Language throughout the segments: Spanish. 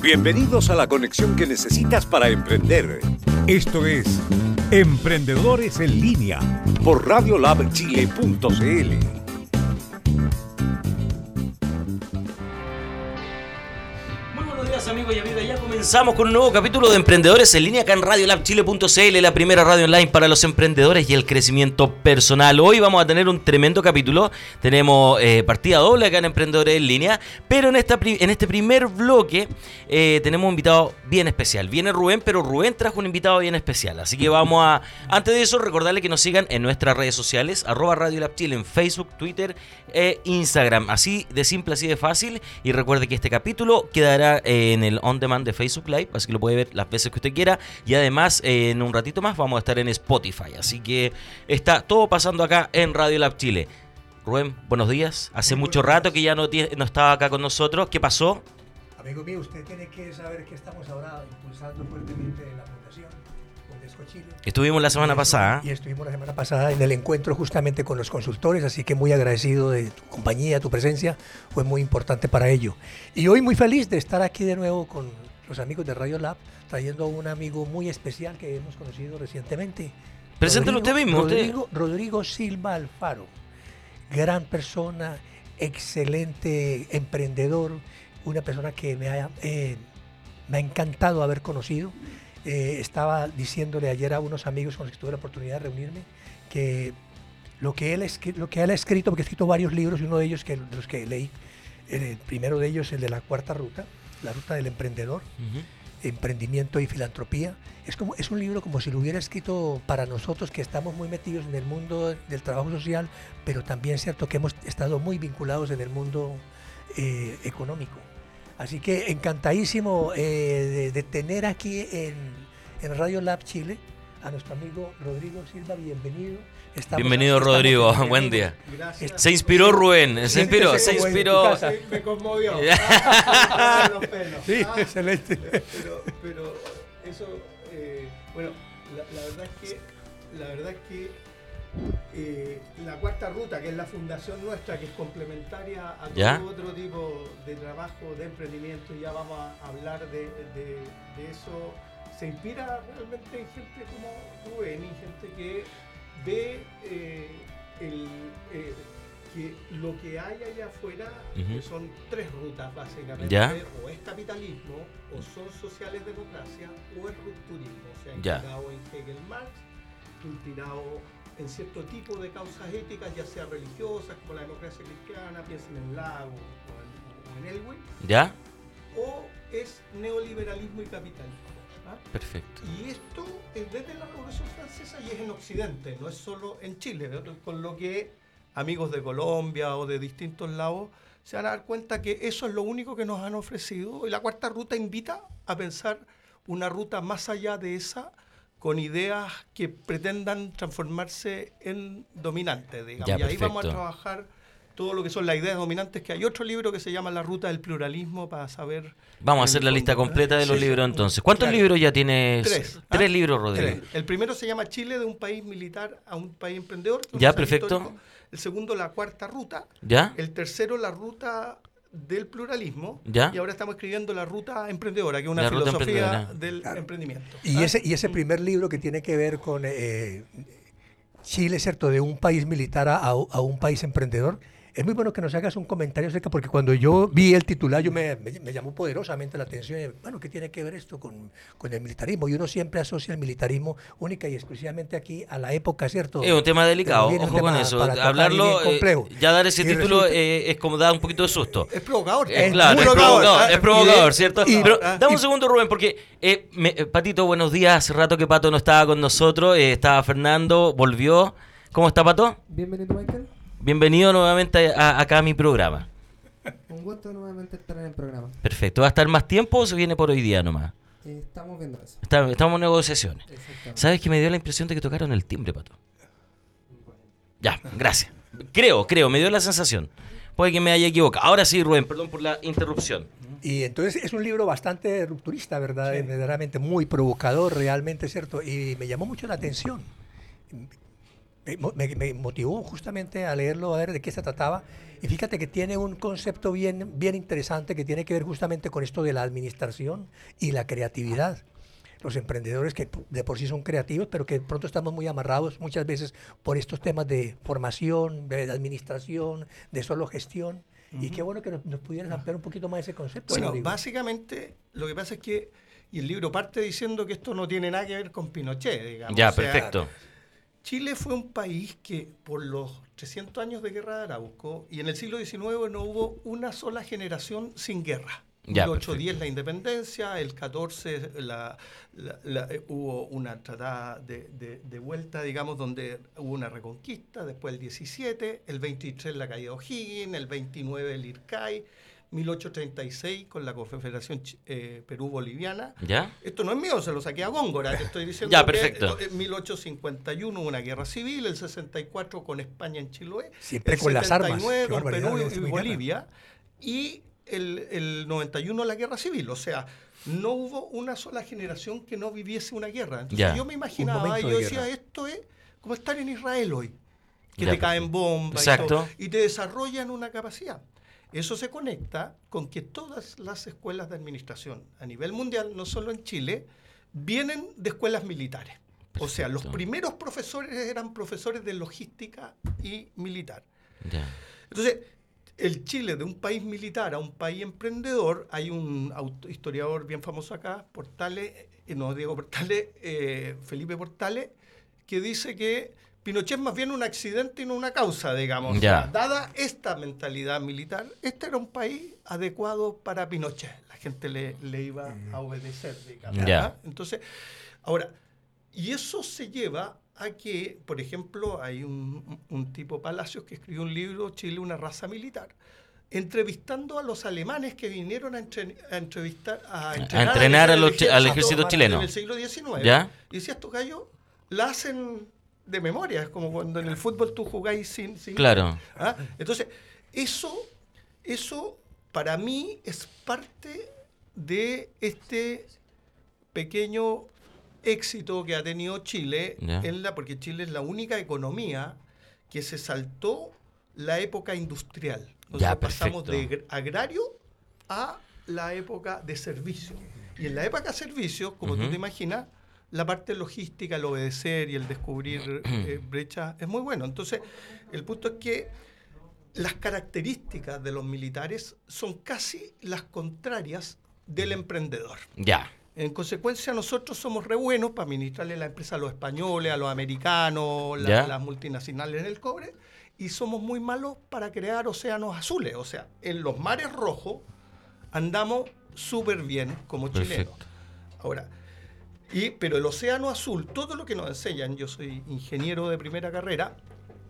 Bienvenidos a la conexión que necesitas para emprender. Esto es Emprendedores en línea por radiolabchile.cl. comenzamos con un nuevo capítulo de Emprendedores en línea acá en radiolabchile.cl, la primera radio online para los emprendedores y el crecimiento personal. Hoy vamos a tener un tremendo capítulo, tenemos eh, partida doble acá en Emprendedores en línea, pero en, este primer bloque eh, tenemos un invitado bien especial. Viene Rubén, pero Rubén trajo un invitado bien especial, así que vamos a, antes de eso, recordarle que nos sigan en nuestras redes sociales, arroba radiolabchile en Facebook, Twitter e Instagram, así de simple, así de fácil, y recuerde que este capítulo quedará... Eh, en el on demand de Facebook Live, así que lo puede ver las veces que usted quiera. Y además, en un ratito más vamos a estar en Spotify. Así que está todo pasando acá en Radio Lab Chile. Rubén, buenos días. Hace mucho rato que ya no, no estaba acá con nosotros. ¿Qué pasó? Amigo mío, usted tiene que saber que estamos ahora impulsando fuertemente la Estuvimos la semana pasada. Y estuvimos la semana pasada en el encuentro justamente con los consultores, así que muy agradecido de tu compañía, tu presencia, fue muy importante para ello. Y hoy muy feliz de estar aquí de nuevo con los amigos de Radio Lab, trayendo a un amigo muy especial que hemos conocido recientemente. Preséntelo usted mismo. Rodrigo, Rodrigo Silva Alfaro, gran persona, excelente emprendedor, una persona que me ha, eh, me ha encantado haber conocido. Eh, estaba diciéndole ayer a unos amigos con los que tuve la oportunidad de reunirme que lo que él, lo que él ha escrito, porque ha escrito varios libros y uno de ellos que los que leí, el primero de ellos el de la cuarta ruta, la ruta del emprendedor, emprendimiento y filantropía. Es, como, es un libro como si lo hubiera escrito para nosotros que estamos muy metidos en el mundo del trabajo social, pero también es cierto que hemos estado muy vinculados en el mundo eh, económico. Así que encantadísimo eh, de, tener aquí en, Radio Lab Chile a nuestro amigo Rodrigo Silva, bienvenido. bienvenido Rodrigo, buen día. Gracias. Se inspiró Rubén, se inspiró, se inspiró. Me conmovió. sí, excelente. Pero, eso, eh, bueno, la, verdad es que, la verdad es que eh, la cuarta ruta, que es la fundación nuestra, que es complementaria a todo otro tipo de trabajo, de emprendimiento, ya vamos a hablar de, eso, se inspira realmente en gente como Rubén y gente que ve eh, eh, que lo que hay allá afuera son tres rutas básicamente, o es capitalismo, o son sociales democracia, o es rupturismo, o sea, inspirado en Hegel Marx, inspirado en cierto tipo de causas éticas, ya sea religiosas, como la democracia cristiana, piensen en Lago o en, Elwin. ¿Ya? O es neoliberalismo y capitalismo. ¿Ah? Perfecto. Y esto es desde la Revolución Francesa y es en Occidente, no es solo en Chile, con lo que amigos de Colombia o de distintos lados se van a dar cuenta que eso es lo único que nos han ofrecido y la cuarta ruta invita a pensar una ruta más allá de esa con ideas que pretendan transformarse en dominantes, digamos. y ahí vamos a trabajar todo lo que son las ideas dominantes, que hay otro libro que se llama La Ruta del Pluralismo para saber... Vamos a hacer la lista completa de los libros entonces. ¿Cuántos libros ya tienes? Tres. Tres ¿ah? libros, Rodrigo. El primero se llama Chile de un país militar a un país emprendedor. Ya, perfecto. El segundo, La Cuarta Ruta. Ya. El tercero, La Ruta del pluralismo ¿Ya? y ahora estamos escribiendo la ruta emprendedora, que es una filosofía del emprendimiento. Y, ese, y ese primer libro que tiene que ver con eh, Chile, ¿cierto? De un país militar a, a un país emprendedor, es muy bueno que nos hagas un comentario acerca, porque cuando yo vi el titular, yo me, me, llamó poderosamente la atención. Bueno, ¿qué tiene que ver esto con, con, el militarismo? Y uno siempre asocia el militarismo única y exclusivamente aquí a la época, ¿cierto? Es un tema delicado, ojo con eso. Hablarlo, eh, ya dar ese título eh, es como dar un poquito de susto. Es provocador. Es, claro, es provocador, es provocador, ¿cierto? Pero dame un segundo, Rubén, porque, eh, Patito, buenos días. Hace rato que Pato no estaba con nosotros, estaba Fernando, volvió. ¿Cómo está, Pato? Bienvenido, Michael. Bienvenido nuevamente acá a mi programa. Un gusto nuevamente estar en el programa. Perfecto. ¿Va a estar más tiempo o se viene por hoy día nomás? Eh, estamos viendo eso. estamos en negociaciones. ¿Sabes que me dio la impresión de que tocaron el timbre, Pato? Ya, gracias. Creo, creo, me dio la sensación. Puede que me haya equivocado. Ahora sí, Rubén, perdón por la interrupción. Y entonces es un libro bastante rupturista, ¿verdad? Verdaderamente muy provocador, realmente, ¿cierto? Y me llamó mucho la atención me, me- motivó justamente a leerlo, a ver de qué se trataba. Y fíjate que tiene un concepto bien, bien interesante que tiene que ver justamente con esto de la administración y la creatividad. Los emprendedores que de por sí son creativos, pero que de pronto estamos muy amarrados muchas veces por estos temas de formación, de administración, de solo gestión. Y qué bueno que nos, nos pudieras ampliar un poquito más ese concepto. Bueno, Rodrigo. básicamente lo que pasa es que, y el libro parte diciendo que esto no tiene nada que ver con Pinochet, digamos. Ya, O sea, perfecto. Chile fue un país que por los 300 años de guerra de Arauco y en el siglo XIX no hubo una sola generación sin guerra. Ya, 1810 la independencia, el 14 la, la- la- eh, hubo una tratada de, de- de vuelta, digamos, donde hubo una reconquista, después el 17, el 23 la caída de O'Higgins, el 29 el IRCAI, 1836 con la Confederación eh, Perú-Boliviana, ¿Ya? esto no es mío, se lo saqué a Góngora. Te estoy diciendo Ya, que perfecto. en 1851 hubo una guerra civil, el 64 con España en Chiloé, Siempre el con las armas. 79 con Perú y. Bolivia, y el, el 91 la guerra civil. O sea, no hubo una sola generación que no viviese una guerra. Entonces Ya. yo me imaginaba, y yo de decía, guerra. esto es como estar en Israel hoy, que Ya, te caen bombas y, Exacto. todo, y te desarrollan una capacidad. Eso se conecta con que todas las escuelas de administración a nivel mundial, no solo en Chile, vienen de escuelas militares. O sea, los primeros profesores eran profesores de logística y militar. Entonces, el Chile de un país militar a un país emprendedor, hay un auto- historiador bien famoso acá, Portales, eh, no Diego Portales, eh, Felipe Portales, que dice que Pinochet es más bien un accidente y no una causa, digamos. Dada esta mentalidad militar, este era un país adecuado para Pinochet. La gente le, le iba a obedecer, digamos. Ya. Entonces, ahora, y eso se lleva a que, por ejemplo, hay un, un tipo Palacios que escribió un libro, Chile, una raza militar, entrevistando a los alemanes que vinieron a, entre- a entrevistar a entrenar, entrenar al a los chi- al ejército ejército chileno. en el siglo XIX. ¿Ya? Y decía, estos gallos la hacen de memoria, es como cuando en el fútbol tú jugáis sin... sin- Claro. ¿Ah? Entonces, eso, eso para mí es parte de este pequeño éxito que ha tenido Chile, en la, porque Chile es la única economía que se saltó la época industrial. Ya, pasamos de agrario a la época de servicio. Y en la época de servicios, como tú te imaginas, la parte logística, el obedecer y el descubrir eh, brechas es muy bueno. Entonces, el punto es que las características de los militares son casi las contrarias del emprendedor. Ya. En consecuencia, nosotros somos re buenos para administrarle la empresa a los españoles, a los americanos, la- las multinacionales en el cobre, y somos muy malos para crear océanos azules. O sea, en los mares rojos andamos súper bien como chilenos. Ahora, y, pero el océano azul, todo lo que nos enseñan, yo soy ingeniero de primera carrera,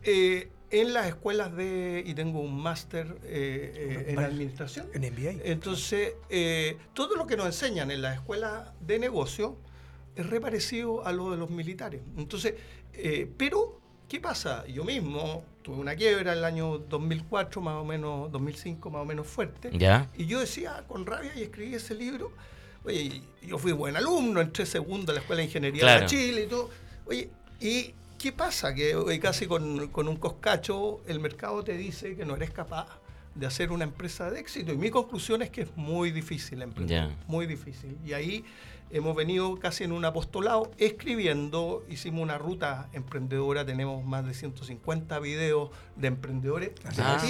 eh, en las escuelas de, y tengo un máster eh, eh, en administración, En MBA. entonces, eh, todo lo que nos enseñan en las escuelas de negocio es re parecido a lo de los militares. Entonces, eh, pero, ¿qué pasa? Yo mismo tuve una quiebra en el año 2004, más o menos, 2005, más o menos fuerte. Ya. Y yo decía con rabia y escribí ese libro. Oye, yo fui buen alumno, entré segundo a la Escuela de Ingeniería Claro. de Chile y todo. Oye, ¿y qué pasa? Que hoy casi con, con un coscacho el mercado te dice que no eres capaz de hacer una empresa de éxito. Y mi conclusión es que es muy difícil emprender. Ya. Muy difícil. Y ahí hemos venido casi en un apostolado escribiendo, hicimos una ruta emprendedora, tenemos más de 150 videos de emprendedores de Ah,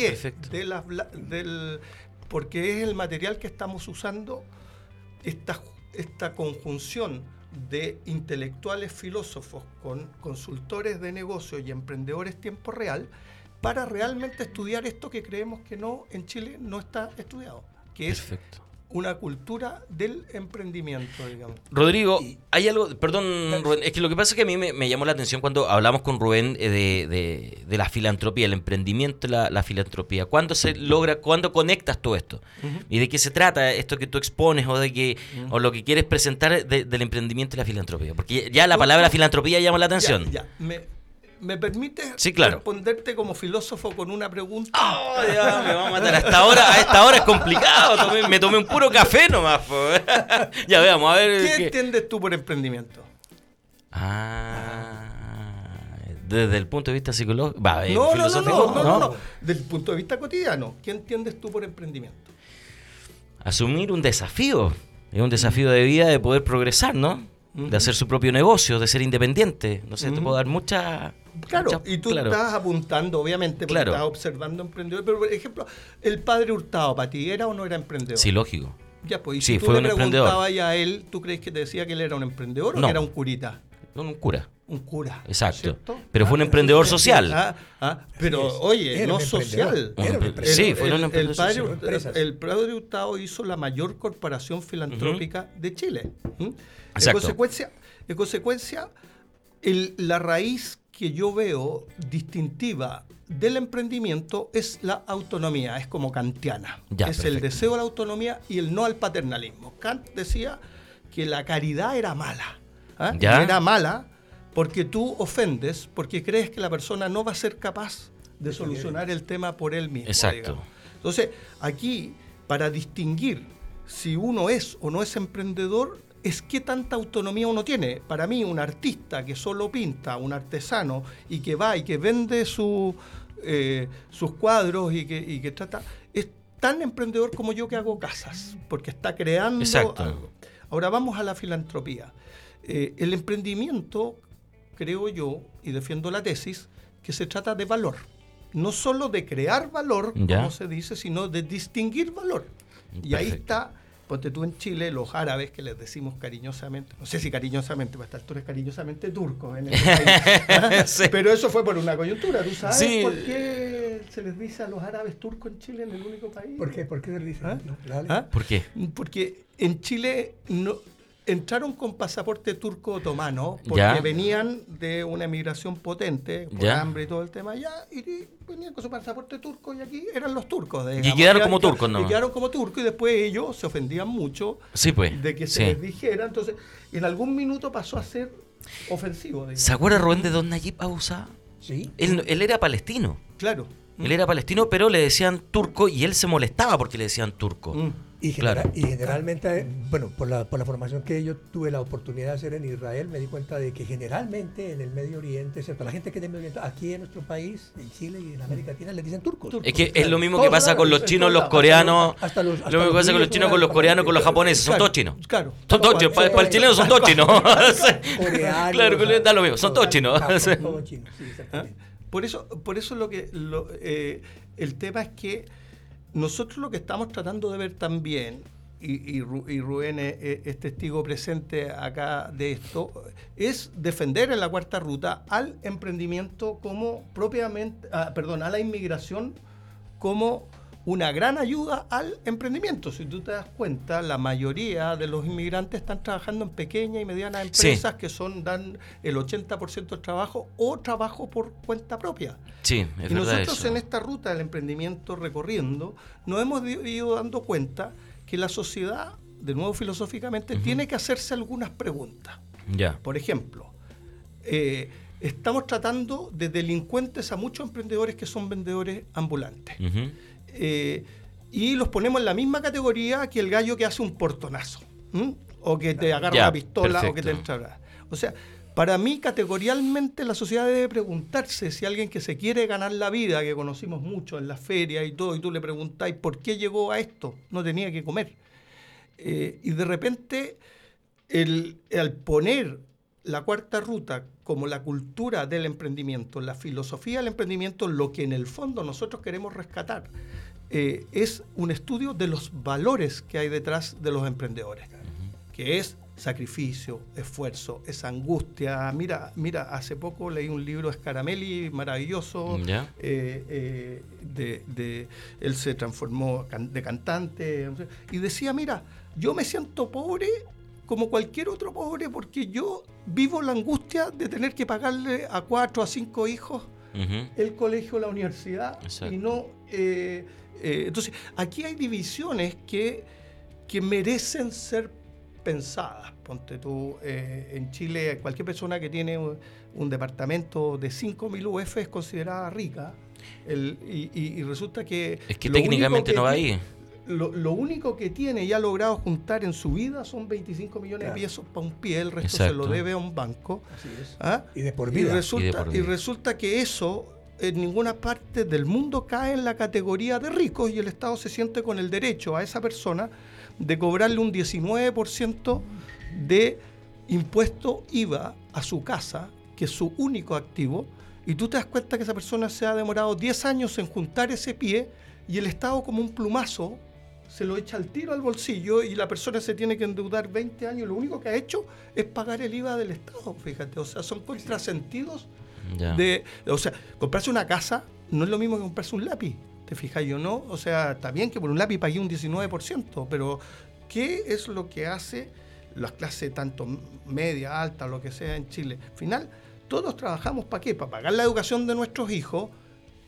de las del, porque es el material que estamos usando, esta, esta conjunción de intelectuales filósofos con consultores de negocio y emprendedores tiempo real para realmente estudiar esto que creemos que no en Chile no está estudiado, que es Perfecto. Una cultura del emprendimiento, digamos. Rodrigo, hay algo, perdón, Rubén, es que lo que pasa es que a mí me, me llamó la atención cuando hablamos con Rubén eh, de, de- de la filantropía, el emprendimiento, y la, la filantropía. ¿Cuándo se logra, cuándo conectas todo esto? ¿Y de qué se trata esto que tú expones o de que o lo que quieres presentar de- del emprendimiento y la filantropía? Porque ya la palabra filantropía llama la atención. Ya, ya. ¿Me, me permite Sí, claro. responderte como filósofo con una pregunta? Oh, ya, me va a matar. Hasta ahora, a esta hora es complicado. Tomé- me tomé un puro café nomás. po. ya veamos, a ver. ¿Qué qué- entiendes tú por emprendimiento? Ah, Desde el punto de vista psicológico, va, eh, No, no, no, no, no, no, no. Desde el punto de vista cotidiano, ¿qué entiendes tú por emprendimiento? Asumir un desafío. Es un desafío de vida de poder progresar, ¿no? De hacer su propio negocio, de ser independiente. No sé, te puedo dar mucha. Claro, mucha- y tú claro. estás apuntando, obviamente, porque Claro. estás observando emprendedores. Pero, por ejemplo, el padre Hurtado, ¿para ti era o no era emprendedor? Sí, lógico. Ya, pues, y Sí, si tú fue le un emprendedor. preguntabas a él, ¿tú crees que te decía que él era un emprendedor o No. que era un curita? Un cura. Un cura. Exacto. ¿cierto? Pero fue un emprendedor sí, social. ah, ah, pero, oye, no social. Sí, fue un el, emprendedor el padre, social. El padre Hurtado hizo la mayor corporación filantrópica de Chile. ¿m? En Exacto. consecuencia, en consecuencia el- la raíz que yo veo distintiva del emprendimiento es la autonomía, es como kantiana. Ya, es el deseo a la autonomía y el no al paternalismo. Kant decía que la caridad era mala. ¿ah? Ya. Era mala porque tú ofendes, porque crees que la persona no va a ser capaz de solucionar el tema por él mismo. Exacto. digamos. Entonces, aquí, para distinguir si uno es o no es emprendedor, es qué tanta autonomía uno tiene. Para mí, un artista que solo pinta, un artesano, y que va y que vende su, eh, sus cuadros y que, y que trata, es tan emprendedor como yo que hago casas, porque está creando Exacto. algo. Ahora vamos a la filantropía. Eh, el emprendimiento, creo yo, y defiendo la tesis, que se trata de valor. No solo de crear valor, Ya. como se dice, sino de distinguir valor. Y ahí está, ponte tú en Chile, los árabes que les decimos cariñosamente, no sé si cariñosamente, para esta altura es cariñosamente turco en este país. Sí. Pero eso fue por una coyuntura. ¿Tú sabes Sí. por qué se les dice a los árabes turcos en Chile en el único país? ¿Por qué? ¿Por qué se le dice? ¿Ah? No. ¿Ah? ¿Por qué? Porque en Chile no, entraron con pasaporte turco otomano porque Ya. venían de una emigración potente por Ya. hambre y todo el tema ya y, y venían con su pasaporte turco y aquí eran los turcos. Y digamos. quedaron Ya- como turcos, ¿no? Y quedaron como turcos y después ellos se ofendían mucho Sí, pues. de que se sí. les dijera. Entonces, en algún minuto pasó a ser ofensivo. digamos. ¿Se acuerda Rubén de Don Nayib Abusa? Sí. Él, él era palestino. Claro. Él era palestino, pero le decían turco y él se molestaba porque le decían turco. Mm. Y, Claro. genera- y generalmente, bueno, por la, por la formación que yo tuve la oportunidad de hacer en Israel, me di cuenta de que generalmente en el Medio Oriente, excepto la gente que es de Medio Oriente, aquí en nuestro país, en Chile y en América Latina, les dicen turcos. Es que es lo mismo que pasa con los chinos, los coreanos. hasta los- hasta Lo mismo que pasa con los chinos, con los coreanos, con los japoneses. Son todos chinos. Claro. Son todos chinos. Para, para el chileno son todos chinos. Claro, da lo mismo. Son todos chinos. Todos chinos, sí, ¿Ah? exactamente. Por eso, por eso lo que lo, eh, el tema es que nosotros lo que estamos tratando de ver también, y, y, y Rubén es testigo presente acá de esto, es defender en la cuarta ruta al emprendimiento como propiamente, ah, perdón, a la inmigración como una gran ayuda al emprendimiento. Si tú te das cuenta, la mayoría de los inmigrantes están trabajando en pequeñas y medianas Sí. empresas que son dan el 80% del trabajo o trabajo por cuenta propia. Sí, es y nosotros eso. en esta ruta del emprendimiento recorriendo, nos hemos ido dando cuenta que la sociedad, de nuevo filosóficamente, tiene que hacerse algunas preguntas. Ya. Por ejemplo, eh, estamos tratando de delincuentes a muchos emprendedores que son vendedores ambulantes. Ujú. Eh, y los ponemos en la misma categoría que el gallo que hace un portonazo. ¿m? O que te agarra Ya, la pistola o que te entra. O sea, para mí, categorialmente, la sociedad debe preguntarse si alguien que se quiere ganar la vida, que conocimos mucho en las ferias y todo, y tú le preguntáis por qué llegó a esto, no tenía que comer. Eh, y de repente, el, al poner la cuarta ruta como la cultura del emprendimiento, la filosofía del emprendimiento, lo que en el fondo nosotros queremos rescatar eh, es un estudio de los valores que hay detrás de los emprendedores, que es sacrificio, esfuerzo, es angustia. Mira, mira, hace poco leí un libro de Scaramelli maravilloso, eh, eh, de, de- él se transformó de cantante y decía, mira, yo me siento pobre como cualquier otro pobre porque yo vivo la angustia de tener que pagarle a cuatro a cinco hijos el colegio, la universidad Exacto. y no... eh, eh, entonces, aquí hay divisiones que, que merecen ser pensadas. Ponte tú, eh, en Chile, cualquier persona que tiene un, un departamento de 5.000 UF es considerada rica. El- y, y- y resulta que... Es que técnicamente no va ahí. Lo, lo único que tiene y ha logrado juntar en su vida son 25 millones Claro. de pesos para un pie, el resto se lo debe a un banco. Así es. ¿ah? Y de por Y vida. resulta, Y y resulta que eso en ninguna parte del mundo cae en la categoría de ricos y el Estado se siente con el derecho a esa persona de cobrarle un 19% de impuesto IVA a su casa, que es su único activo, y tú te das cuenta que esa persona se ha demorado 10 años en juntar ese pie y el Estado como un plumazo se lo echa al tiro al bolsillo y la persona se tiene que endeudar 20 años. Lo único que ha hecho es pagar el IVA del Estado, fíjate. O sea, son contrasentidos de, o sea, comprarse una casa no es lo mismo que comprarse un lápiz, ¿te fijas yo no? O sea, está bien que por un lápiz pagué un 19%, pero ¿qué es lo que hace las clases tanto media, alta, lo que sea en Chile? Al final, todos trabajamos para qué? Para pagar la educación de nuestros hijos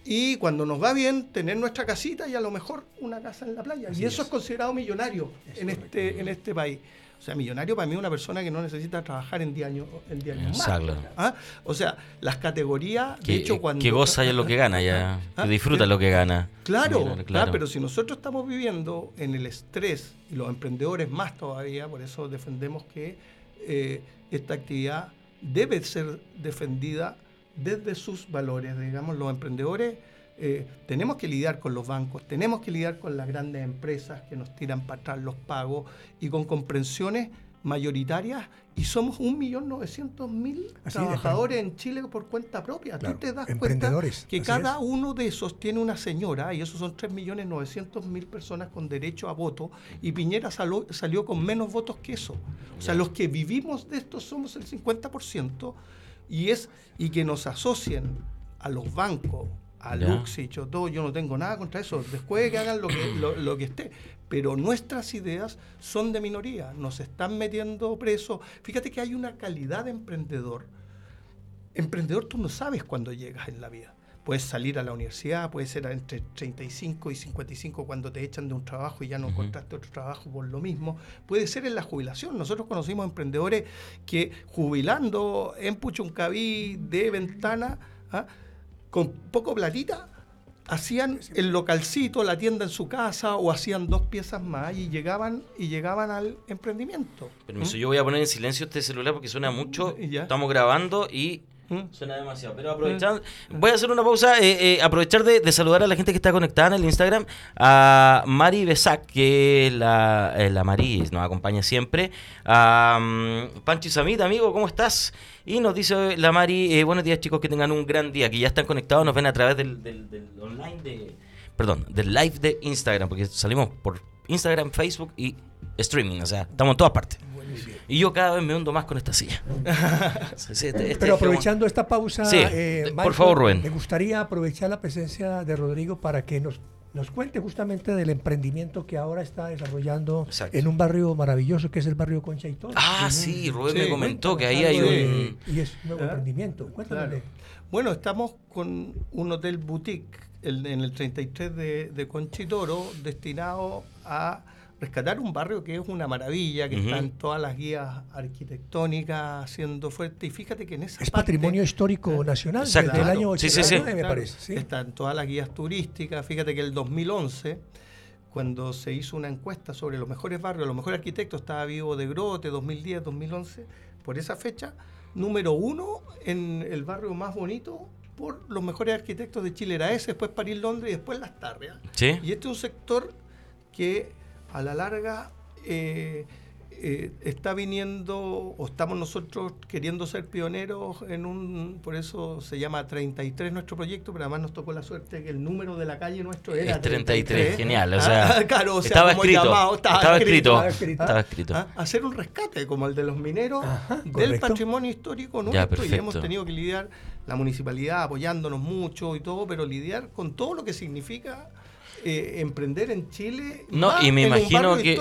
y cuando nos va bien, tener nuestra casita y a lo mejor una casa en la playa. Así y eso es. es, considerado millonario en este, en este país. O sea, millonario para mí es una persona que no necesita trabajar en 10 años, en 10 años más. Exacto. ¿Ah? O sea, las categorías, de Que, hecho, cuando... que goza ya lo que gana, ya. Ah, Que disfruta lo que gana. Claro, Mira, claro. pero si nosotros estamos viviendo en el estrés, y los emprendedores más todavía, por eso defendemos que eh, esta actividad debe ser defendida desde sus valores. Digamos, los emprendedores eh, tenemos que lidiar con los bancos, tenemos que lidiar con las grandes empresas que nos tiran para atrás los pagos y con comprensiones mayoritarias y somos 1.900.000 Así es, trabajadores en Chile por cuenta propia. Claro, Tú te das cuenta que cada es. uno de esos tiene una señora y esos son 3.900.000 personas con derecho a voto y Piñera salió, salió con menos votos que eso. O sea, los que vivimos de esto somos el 50% y es y que nos asocien a los bancos, a Ya. Luxich o todo, yo no tengo nada contra eso, después de que hagan lo que, lo, lo que esté. Pero nuestras ideas son de minoría, nos están metiendo presos. Fíjate que hay una calidad de emprendedor. Emprendedor tú no sabes cuándo llegas en la vida. Puedes salir a la universidad, puede ser entre 35 y 55 cuando te echan de un trabajo y ya no Ujú. encontraste otro trabajo por lo mismo. Puede ser en la jubilación. Nosotros conocimos emprendedores que jubilando en Puchuncaví de ventana, ¿ah? con poco platita, hacían el localcito, la tienda en su casa o hacían dos piezas más y llegaban y llegaban al emprendimiento. Permiso, ¿Mm? yo voy a poner en silencio este celular porque suena mucho. Ya. Estamos grabando y ¿Mm? Suena demasiado. Pero aprovechando, voy a hacer una pausa. eh, eh, aprovechar de, de saludar a la gente que está conectada en el Instagram. A Mari Besac, que la, eh, la Mari nos acompaña siempre. A mm, Pancho Samit, amigo, ¿cómo estás? Y nos dice la Mari, eh, buenos días chicos, que tengan un gran día. Que ya están conectados, nos ven a través del, del- del online de... Perdón, del live de Instagram, porque salimos por Instagram, Facebook y streaming. O sea, estamos en todas partes. Y yo cada vez me hundo más con esta silla. Este- este- Pero aprovechando esta pausa, Sí, eh, por favor, Rubén. Me gustaría aprovechar la presencia de Rodrigo para que nos, nos cuente justamente del emprendimiento que ahora está desarrollando Exacto. en un barrio maravilloso que es el barrio Concha y Toro. Ah, sí, Rubén Sí, me comentó que ahí hay un... Y es un nuevo Ah, emprendimiento. Cuéntame. Claro. Bueno, estamos con un hotel boutique el- en el 33 de, de Conchitoro destinado a rescatar un barrio que es una maravilla, que Ujú. está en todas las guías arquitectónicas siendo fuerte. Y fíjate que en esa Es parte- patrimonio histórico nacional Exacto. desde el año Sí, sí, 89, sí. me parece. ¿sí? Está en todas las guías turísticas. Fíjate que el 2011, cuando se hizo una encuesta sobre los mejores barrios, los mejores arquitectos, estaba vivo de Grote, 2010, 2011, por esa fecha, número uno en el barrio más bonito por los mejores arquitectos de Chile. Era ese, después París, Londres y después Las Tarrias. ¿Sí? Y este es un sector que a la larga eh, eh, está viniendo, o estamos nosotros queriendo ser pioneros en un, por eso se llama 33 nuestro proyecto, pero además nos tocó la suerte que el número de la calle nuestro era Es 33, genial, o sea, Ah, claro, o sea, estaba, escrito, llamado, estaba, escrito, estaba escrito. estaba escrito. Ah, hacer un rescate como el de los mineros Ajá, del correcto. patrimonio histórico Ya, nuestro y perfecto. hemos tenido que lidiar la municipalidad apoyándonos mucho y todo, pero lidiar con todo lo que significa eh, emprender en Chile No, más y me en imagino que,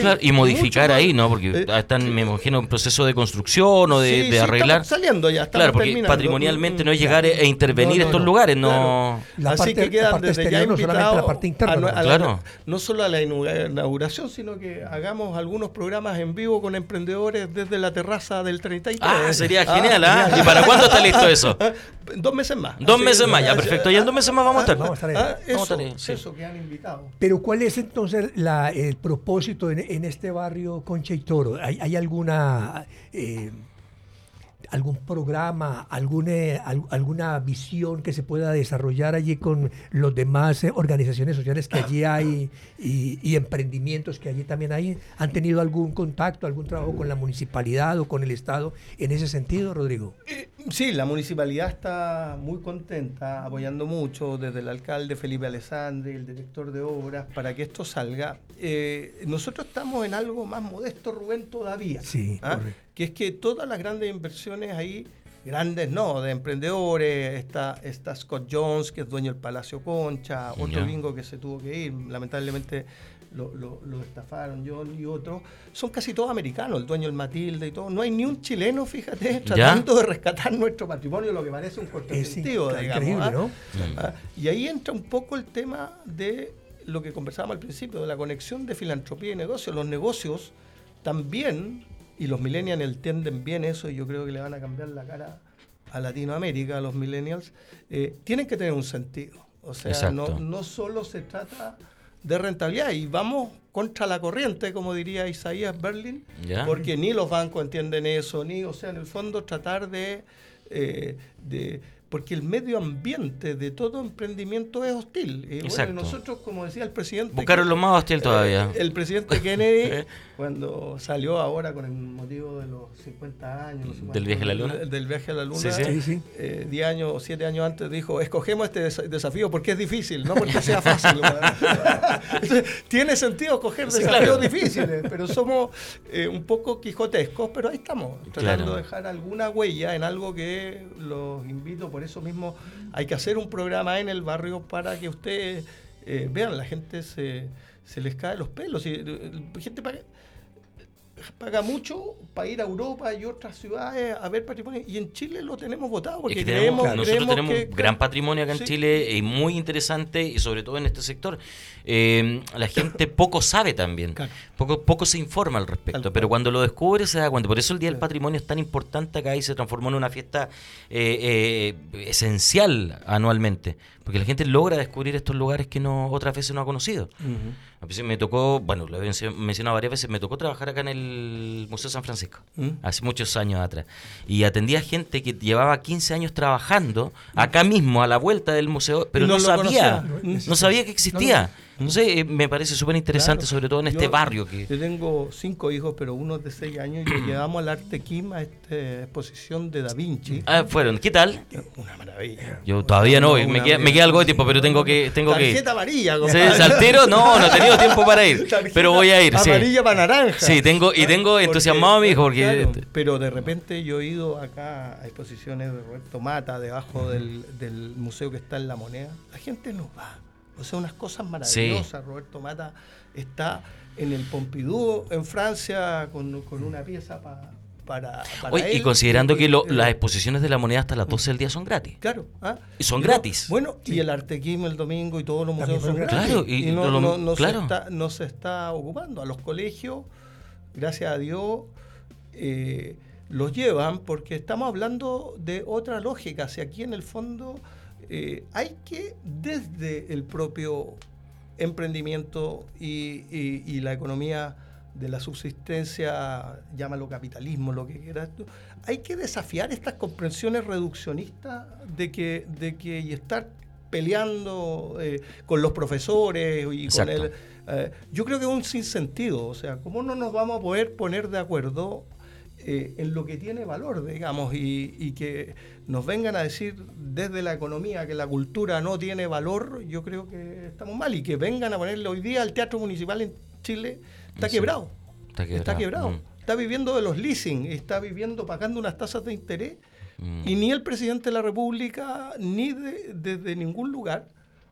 claro, y modificar ahí, ¿no? Porque Eh, están, me imagino, un proceso de construcción o de, sí, de sí, arreglar. saliendo ya, Claro, porque terminando. patrimonialmente no es llegar e intervenir No, no, estos no. lugares, no. Claro. Así parte- que quedan desde ya solamente la invitados parte interna, a ¿no? a la- Claro. no solo a la inauguración, sino que hagamos algunos programas en vivo con emprendedores desde la terraza del 33. Ah, sería genial, ¿ah? ¿Y para cuándo está listo eso? Ah, Dos meses más. Dos Así meses más, ya, perfecto. Y en dos meses más vamos a estar. Vamos a estar ahí. Ah, Vamos a eso, Pero ¿cuál es entonces la- el propósito en, en este barrio Concha y Toro? ¿Hay, hay alguna eh, algún programa, alguna, al- alguna visión que se pueda desarrollar allí con los demás eh, organizaciones sociales que allí hay y, y emprendimientos que allí también hay? ¿Han tenido algún contacto, algún trabajo con la municipalidad o con el Estado en ese sentido, Rodrigo? Eh, Sí, la municipalidad está muy contenta, apoyando mucho desde el alcalde Felipe Alessandri, el director de obras, para que esto salga. Eh, nosotros estamos en algo más modesto, Rubén, todavía. Sí, ¿ah? correcto. Que es que todas las grandes inversiones ahí, grandes no, de emprendedores, está, está Scott Jones, que es dueño del Palacio Concha, otro Ya. gringo que se tuvo que ir, lamentablemente lo, lo- lo estafaron, John y otros, son casi todos americanos, el dueño del Matilde y todo. No hay ni un chileno, fíjate, ¿Ya? tratando de rescatar nuestro patrimonio, lo que parece un inc- digamos. increíble, ¿ah? ¿no? Ah, Y ahí entra un poco el tema de lo que conversábamos al principio, de la conexión de filantropía y negocio. Los negocios también, y los millennials entienden bien eso, y yo creo que le van a cambiar la cara a Latinoamérica, a los millennials, eh, tienen que tener un sentido. O sea, no, no solo se trata de rentabilidad, y vamos contra la corriente, como diría Isaías Berlin, porque ni los bancos entienden eso, ni, o sea, en el fondo tratar de, eh, de porque el medio ambiente de todo emprendimiento es hostil. Y bueno, nosotros, como decía el presidente... Buscaron lo más hostil todavía. Eh, El presidente Kennedy, cuando salió ahora con el motivo de los 50 años, no sé ¿Del viaje a la luna? Del, del viaje a la luna, Sí, sí. Sí, eh, 10 años o 7 años antes dijo, escogemos este des- desafío porque es difícil, no porque sea fácil. Tiene sentido escoger Sí, desafíos claro. difíciles, pero somos eh, un poco quijotescos, pero ahí estamos, tratando Claro. de dejar alguna huella en algo que los invito, por eso mismo hay que hacer un programa en el barrio para que ustedes eh, vean, la gente se, se les cae los pelos. Y, eh, gente paga mucho para ir a Europa y otras ciudades a ver patrimonio, y en Chile lo tenemos votado Es porque que tenemos- creemos, nosotros creemos tenemos que- gran patrimonio acá en Sí. Chile y muy interesante y sobre todo en este sector. Eh, la gente poco sabe también, Claro. poco, poco se informa al respecto, pero cuando lo descubre se da cuenta. Por eso el Día del Claro. Patrimonio es tan importante acá y se transformó en una fiesta eh, eh, esencial anualmente, porque la gente logra descubrir estos lugares que no otras veces no ha conocido. Me tocó, bueno, lo he mencio- mencionado varias veces, me tocó trabajar acá en el Museo San Francisco, ¿Mm? hace muchos años atrás. Y atendía gente que llevaba 15 años trabajando acá mismo, a la vuelta del museo, pero no, sabía, conocía. no sabía que existía. Entonces eh, me parece súper interesante, Claro. sobre todo en este barrio que... Yo tengo cinco hijos, pero uno es de seis años, y llevamos al Arte Kim a esta exposición de Da Vinci. Ah, fueron, ¿qué tal? Una maravilla. Yo todavía no, Una me queda, me queda algo de tiempo, pero tengo que, tengo que ir. Tarjeta amarilla, ¿Sí. ¿Saltero? No, no he tenido tiempo para ir, Tarjeta pero voy a ir, sí. Amarilla para naranja. Sí, tengo- y tengo Porque- entusiasmado a mi hijo, porque- claro, pero de repente yo he ido acá a exposiciones de Roberto Mata, debajo del, del museo que está en La Moneda. La gente no va. O sea, unas cosas maravillosas. Roberto Mata está en el Pompidou, en Francia, con, con una pieza pa- para, para Oye, y considerando que lo- Eh, las exposiciones de la moneda hasta las 12 del día son gratis. Claro. ¿ah? Y son gratis. Bueno, y el Artequim el domingo y todos los museos También son gratis. Claro, y no, lo- no- no claro. se está, no se está ocupando. A los colegios, gracias a Dios, eh, los llevan porque estamos hablando de otra lógica. Si aquí en el fondo eh, hay que, desde el propio emprendimiento y, y- y la economía de la subsistencia, llámalo capitalismo, lo que quieras hay que desafiar estas comprensiones reduccionistas de que, de que y estar peleando eh, con los profesores y Exacto. con el... eh, yo creo que es un sinsentido, o sea, ¿cómo no nos vamos a poder poner de acuerdo eh, en lo que tiene valor, digamos, y, y que nos vengan a decir desde la economía que la cultura no tiene valor, yo creo que estamos mal, y que vengan a ponerle hoy día al Teatro Municipal en Chile, está Sí. quebrado. Está quebrado. Está quebrado. Mm. Está viviendo de los leasing, está viviendo pagando unas tasas de interés Mm. y ni el presidente de la República ni de- desde ningún lugar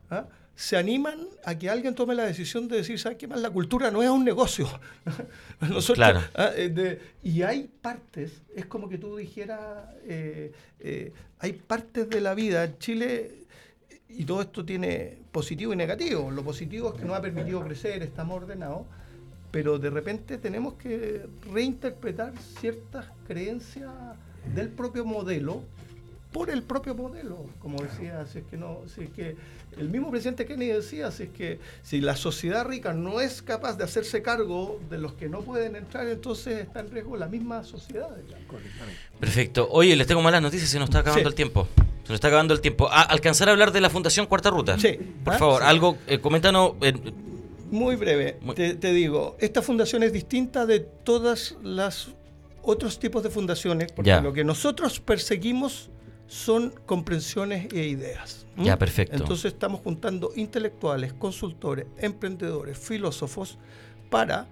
¿ah? Se animan a que alguien tome la decisión de decir, ¿sabes qué más? La cultura no es un negocio. Nosotros, Claro. ¿ah? Eh, de- y hay partes, es como que tú dijeras, eh, eh, hay partes de la vida en Chile y todo esto tiene positivo y negativo. Lo positivo es que nos ha permitido crecer, estamos ordenados, pero de repente tenemos que reinterpretar ciertas creencias del propio modelo por el propio modelo, como decía, si es que no, si es que el mismo presidente Kennedy decía, si es que si la sociedad rica no es capaz de hacerse cargo de los que no pueden entrar, entonces está en riesgo la misma sociedad. Perfecto. Oye, les tengo malas noticias, se nos está acabando Sí. el tiempo. Se nos está acabando el tiempo. Ah, alcanzar a hablar de la Fundación Cuarta Ruta. Sí. Por ¿Ah? favor, Sí. algo, eh, coméntanos. eh, Muy breve, Muy- Te, te digo, esta fundación es distinta de todas las otros tipos de fundaciones, porque Ya. lo que nosotros perseguimos son comprensiones e ideas. ¿m? Ya, perfecto. Entonces estamos juntando intelectuales, consultores, emprendedores, filósofos, para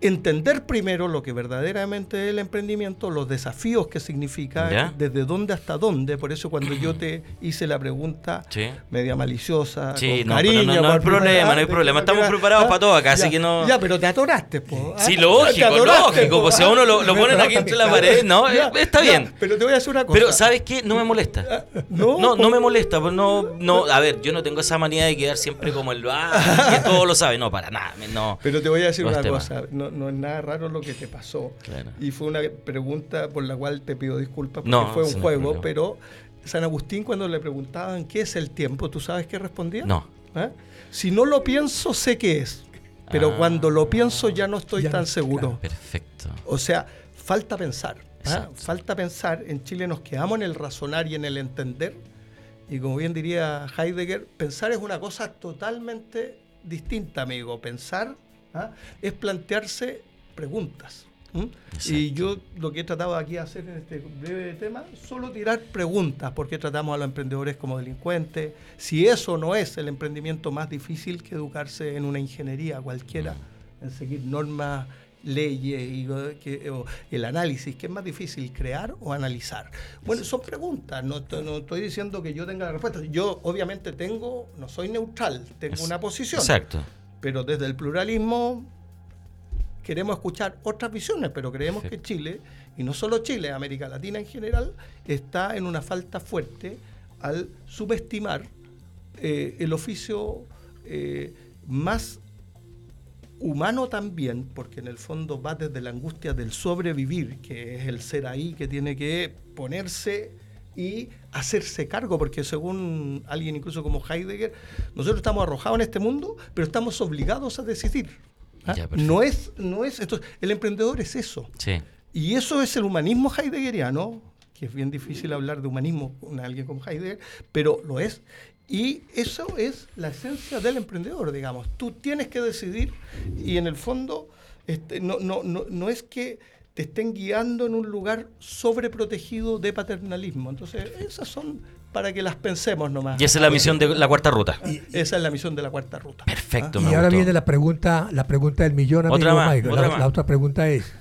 entender primero lo que verdaderamente es el emprendimiento, los desafíos que significa, Ya. desde dónde hasta dónde. Por eso cuando yo te hice la pregunta Sí. media maliciosa, Sí, con no, cariño, no- no hay problema, no hay problema. Estamos preparados ah, para todo acá, ya, así que no- Ya, pero te atoraste, po. ah, Sí, lógico, atoraste, lógico, po, pues si a ah. uno lo- lo ponen aquí entre la pared, ¿no? Eh, está bien. Pero te voy a decir una cosa. Pero, ¿sabes qué? No me molesta. No, No, no po. me molesta. pues No, no, a ver, yo no tengo esa manía de quedar siempre como el. Ah, que todo lo sabe. No, para nada. No. Pero te voy a decir No una cosa, no, no es nada raro lo que te pasó. Claro. Y fue una pregunta por la cual te pido disculpas porque No, fue un juego, pero San Agustín cuando le preguntaban qué es el tiempo, ¿tú sabes qué respondía? No. ¿Ah? Si no lo pienso, sé qué es. Pero Ah. cuando lo pienso ya no estoy Ya tan seguro. Perfecto. O sea, falta pensar. ¿ah? Falta pensar. En Chile nos quedamos en el razonar y en el entender. Y como bien diría Heidegger, pensar es una cosa totalmente distinta, amigo. Pensar ¿ah? es plantearse preguntas. Y yo lo que he tratado aquí de hacer en este breve tema, solo tirar preguntas, porque tratamos a los emprendedores como delincuentes, si eso no es el emprendimiento más difícil que educarse en una ingeniería cualquiera, en seguir normas, leyes y que- o el análisis, ¿qué es más difícil, crear o analizar? Bueno, son preguntas, no, no estoy diciendo que yo tenga la respuesta, yo obviamente tengo, no soy neutral, tengo una posición, Exacto. Pero desde el pluralismo queremos escuchar otras visiones, pero creemos que. Chile, y no solo Chile, América Latina en general, está en una falta fuerte al subestimar eh, el oficio eh, más humano también, porque en el fondo va desde la angustia del sobrevivir, que es el ser ahí que tiene que ponerse y hacerse cargo, porque según alguien incluso como Heidegger, nosotros estamos arrojados en este mundo, pero estamos obligados a decidir. ¿ah? Ya, no es, no es, entonces, el emprendedor es eso. Sí. Y eso es el humanismo heideggeriano, que es bien difícil hablar de humanismo con alguien como Heidegger, pero lo es. Y eso es la esencia del emprendedor, digamos. Tú tienes que decidir y en el fondo este, no, no, no, no es que te estén guiando en un lugar sobreprotegido de paternalismo. Entonces, esas son para que las pensemos nomás. Y esa es la misión de la cuarta ruta. Esa es la misión de la cuarta ruta. Perfecto. Y me ahora gustó. viene la pregunta, la pregunta del millón, amigo Otra más, Michael. otra la, más. la otra pregunta es,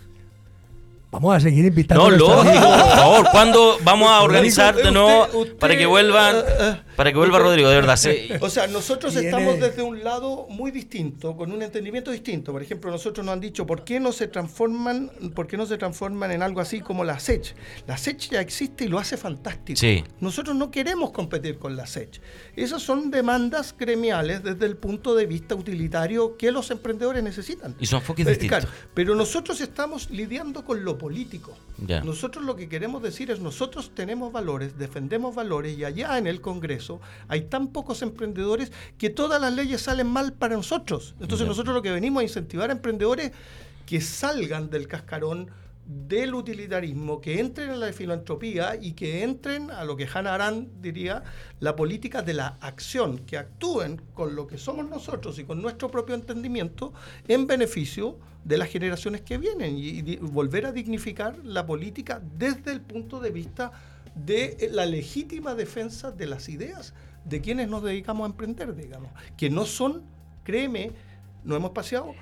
vamos a seguir invitando No, lógico, por favor. ¿Cuándo vamos a organizar de nuevo usted- para que vuelvan? eh, eh, Para que vuelva Rodrigo, de verdad. sí. O sea, nosotros Tiene- estamos desde un lado muy distinto, con un entendimiento distinto. Por ejemplo, nosotros nos han dicho por qué no se transforman, por qué no se transforman en algo así como la SECH. La SECH ya existe y lo hace fantástico. Sí. Nosotros no queremos competir con la SECH. Esas son demandas gremiales desde el punto de vista utilitario que los emprendedores necesitan. Y su enfoque es Eh, distinto. claro, pero nosotros estamos lidiando con lo político. Nosotros lo que queremos decir es nosotros tenemos valores, defendemos valores y allá en el Congreso hay tan pocos emprendedores que todas las leyes salen mal para nosotros. Entonces nosotros lo que venimos a incentivar a emprendedores que salgan del cascarón del utilitarismo, que entren en la filantropía y que entren a lo que Hannah Arendt diría, la política de la acción, que actúen con lo que somos nosotros y con nuestro propio entendimiento en beneficio de las generaciones que vienen y, y volver a dignificar la política desde el punto de vista de eh, la legítima defensa de las ideas de quienes nos dedicamos a emprender, digamos, que no son, créeme, no hemos paseado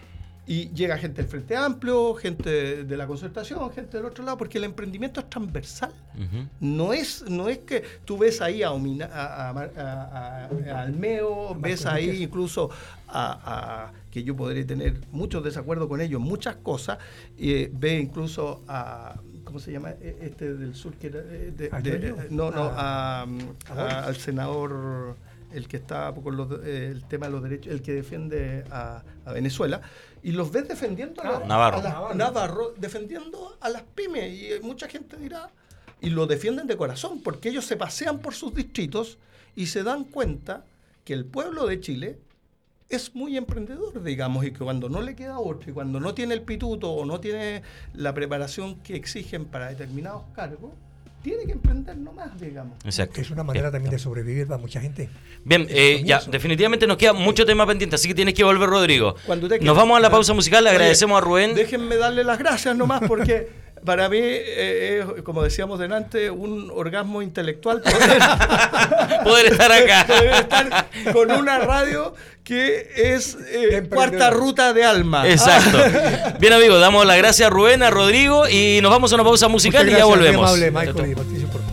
y llega gente del Frente Amplio, gente de la concertación, gente del otro lado, porque el emprendimiento es transversal. No es, no es que tú ves ahí a, Omina- a, a Mar- a- a- a Almeo, ves ahí incluso a, que yo podré tener muchos desacuerdos con ellos, muchas cosas, eh, ve incluso a, ¿cómo se llama? E- Este del sur que era, eh, de- no, no, Ah. al senador, el que está con los, eh, el tema de los derechos, el que defiende a Venezuela, y los ves defendiendo a, la- Navarro. a Navarro, defendiendo a las pymes, y eh, mucha gente dirá, y lo defienden de corazón, porque ellos se pasean por sus distritos y se dan cuenta que el pueblo de Chile es muy emprendedor, digamos, y que cuando no le queda otro, y cuando no tiene el pituto o no tiene la preparación que exigen para determinados cargos, tiene que emprender nomás, digamos. Exacto. Es una manera Bien. también de sobrevivir para mucha gente. Bien, eh, ya, definitivamente nos queda mucho tema pendiente, así que tienes que volver, Rodrigo. Cuando usted Nos vamos a la pausa musical, le Oye, agradecemos a Rubén. Déjenme darle las gracias nomás porque para mí eh, es, como decíamos delante, un orgasmo intelectual poder, Poder estar acá. poder estar con una radio que es eh, cuarta ruta de alma. Exacto. Bien, amigos, damos las gracias a Rubén, a Rodrigo y nos vamos a una pausa musical Muchas y ya gracias, volvemos. amable, Michael y Patricio, por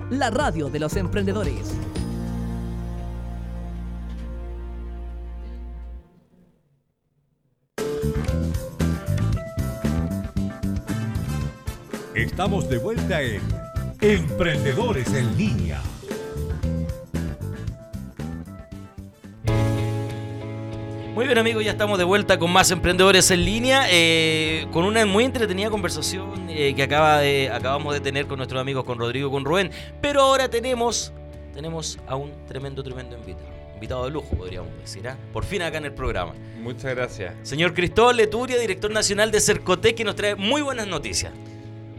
la radio de los emprendedores. Estamos de vuelta en Emprendedores en Línea. Muy bien amigos, ya estamos de vuelta con más emprendedores en línea, eh, con una muy entretenida conversación eh, que acaba de, acabamos de tener con nuestros amigos, con Rodrigo y con Rubén. Pero ahora tenemos, tenemos a un tremendo, tremendo invitado. Invitado de lujo, podríamos decir, ¿ah? por fin acá en el programa. Muchas gracias. Señor Cristóbal Leturia, director nacional de Cercotec, que nos trae muy buenas noticias.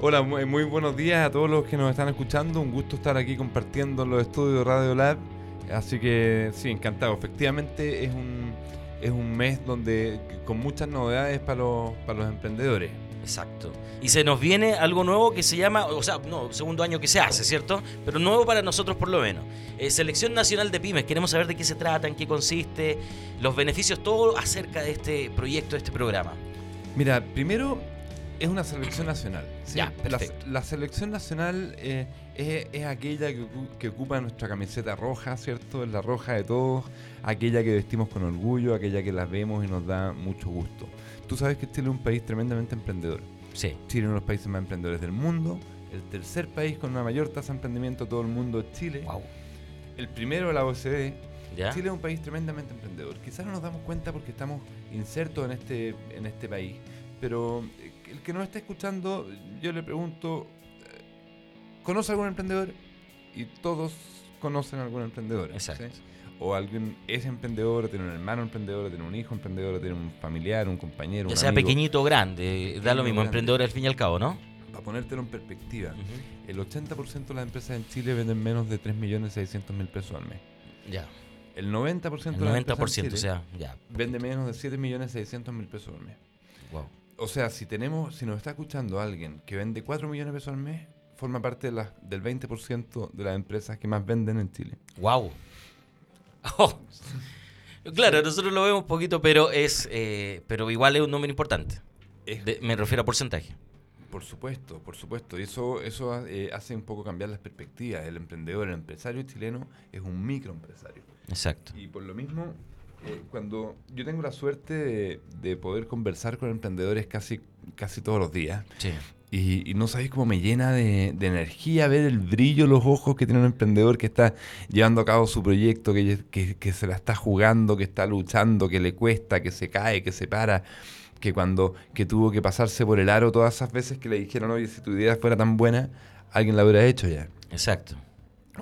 Hola, muy, muy buenos días a todos los que nos están escuchando. Un gusto estar aquí compartiendo los estudios de Radio Lab. Así que sí, encantado. Efectivamente es un, es un mes donde con muchas novedades para los, para los emprendedores. Exacto. Y se nos viene algo nuevo que se llama, o sea, no, segundo año que se hace, ¿cierto? Pero nuevo para nosotros por lo menos. Eh, Selección Nacional de Pymes. Queremos saber de qué se trata, en qué consiste, los beneficios, todo acerca de este proyecto, de este programa. Mira, primero es una selección nacional. ¿sí? Ya, la, perfecto. la selección nacional eh, es, es aquella que, que ocupa nuestra camiseta roja, ¿cierto? Es la roja de todos, aquella que vestimos con orgullo, aquella que las vemos y nos da mucho gusto. Tú sabes que Chile es un país tremendamente emprendedor. Sí. Chile es uno de los países más emprendedores del mundo. El tercer país con una mayor tasa de emprendimiento de todo el mundo es Chile. Wow. El primero de la OCDE. ¿Ya? Chile es un país tremendamente emprendedor. Quizás no nos damos cuenta porque estamos insertos en este, en este país. Pero el que nos está escuchando, yo le pregunto, ¿conoce algún emprendedor? Y todos conocen a algún emprendedor. Exacto. ¿sí? O alguien es emprendedor, o tiene un hermano emprendedor, o tiene un hijo emprendedor, o tiene un familiar, un compañero, Ya un sea amigo. pequeñito o grande, da lo o mismo, grande. emprendedor al fin y al cabo, ¿no? Para ponértelo en perspectiva, el 80% de las empresas en Chile venden menos de 3.600.000 pesos al mes. Ya. El 90% El de las empresas 90%, en o Chile sea, ya. vende menos de 7.600.000 pesos al mes. Wow. O sea, si tenemos, si nos está escuchando alguien que vende 4 millones de pesos al mes, forma parte de la- del 20% de las empresas que más venden en Chile. Wow. Oh. Claro, nosotros lo vemos poquito, pero es, eh, pero igual es un número importante. Es- De- me refiero a porcentaje. Por supuesto, por supuesto. Y eso, eso eh, hace un poco cambiar las perspectivas. El emprendedor, el empresario chileno es un microempresario. Exacto. Y por lo mismo, eh, cuando yo tengo la suerte de, de poder conversar con emprendedores casi, casi todos los días, Sí. Y, y no sabéis cómo me llena de, de energía ver el brillo los ojos que tiene un emprendedor que está llevando a cabo su proyecto, que, que, que se la está jugando, que está luchando, que le cuesta, que se cae, que se para, que cuando que tuvo que pasarse por el aro todas esas veces que le dijeron, oye, si tu idea fuera tan buena, alguien la hubiera hecho ya. Exacto.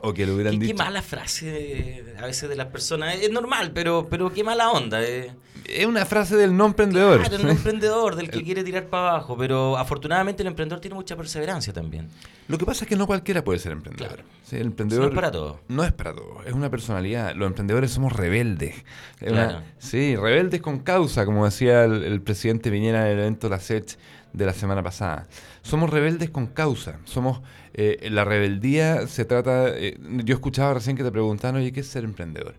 O que le hubieran Qué, qué dicho. mala frase a veces de las personas. Es normal, pero, pero qué mala onda. eh. Es una frase del no emprendedor. Claro, un emprendedor del que quiere tirar para abajo, pero afortunadamente el emprendedor tiene mucha perseverancia también. Lo que pasa es que no cualquiera puede ser emprendedor. Claro. Sí, el emprendedor No es para todos. No es para todos, es una personalidad. Los emprendedores somos rebeldes. Una- sí, rebeldes con causa, como decía el, el presidente Piñera en el evento La SET de la semana pasada. Somos rebeldes con causa. Somos eh, la rebeldía se trata. eh, yo escuchaba recién que te preguntaban, oye, ¿qué es ser emprendedor?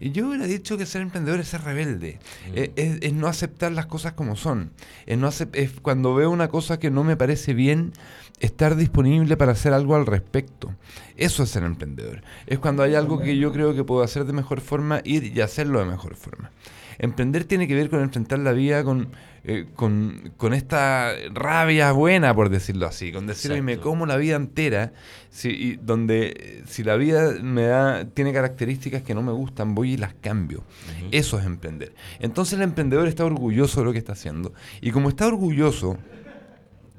Y yo hubiera dicho que ser emprendedor es ser rebelde. Mm. Eh, es, es no aceptar las cosas como son. Es, no es cuando veo una cosa que no me parece bien, estar disponible para hacer algo al respecto. Eso es ser emprendedor. Es cuando hay algo que yo creo que puedo hacer de mejor forma, ir y hacerlo de mejor forma. Emprender tiene que ver con enfrentar la vida con, eh, con, con esta rabia buena, por decirlo así, con decir, "Oye, me como la vida entera, si, y donde eh, si la vida me da, tiene características que no me gustan, voy y las cambio. Eso es emprender. Entonces el emprendedor está orgulloso de lo que está haciendo. Y como está orgulloso,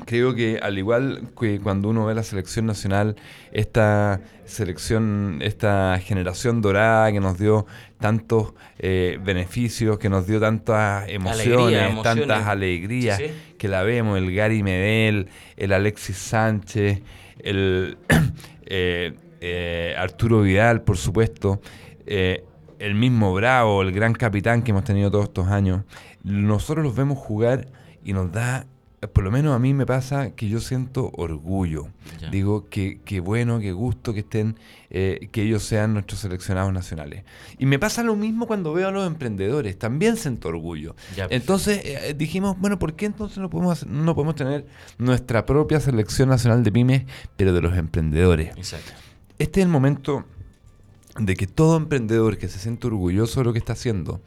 creo que al igual que cuando uno ve la selección nacional, esta selección, esta generación dorada que nos dio tantos eh, beneficios, que nos dio tantas emociones, Alegría, emociones. tantas alegrías, Sí, sí. que la vemos, el Gary Medel, el Alexis Sánchez, el eh, eh, Arturo Vidal, por supuesto, eh, el mismo Bravo, el gran capitán que hemos tenido todos estos años, nosotros los vemos jugar y nos da, por lo menos a mí me pasa que yo siento orgullo. Ya. Digo, que, que bueno, que gusto que estén, eh, que ellos sean nuestros seleccionados nacionales. Y me pasa lo mismo cuando veo a los emprendedores, también siento orgullo. Ya, Entonces eh, dijimos, bueno, ¿por qué entonces no podemos, hacer- no podemos tener nuestra propia selección nacional de pymes, pero de los emprendedores? Exacto. Este es el momento de que todo emprendedor que se siente orgulloso de lo que está haciendo,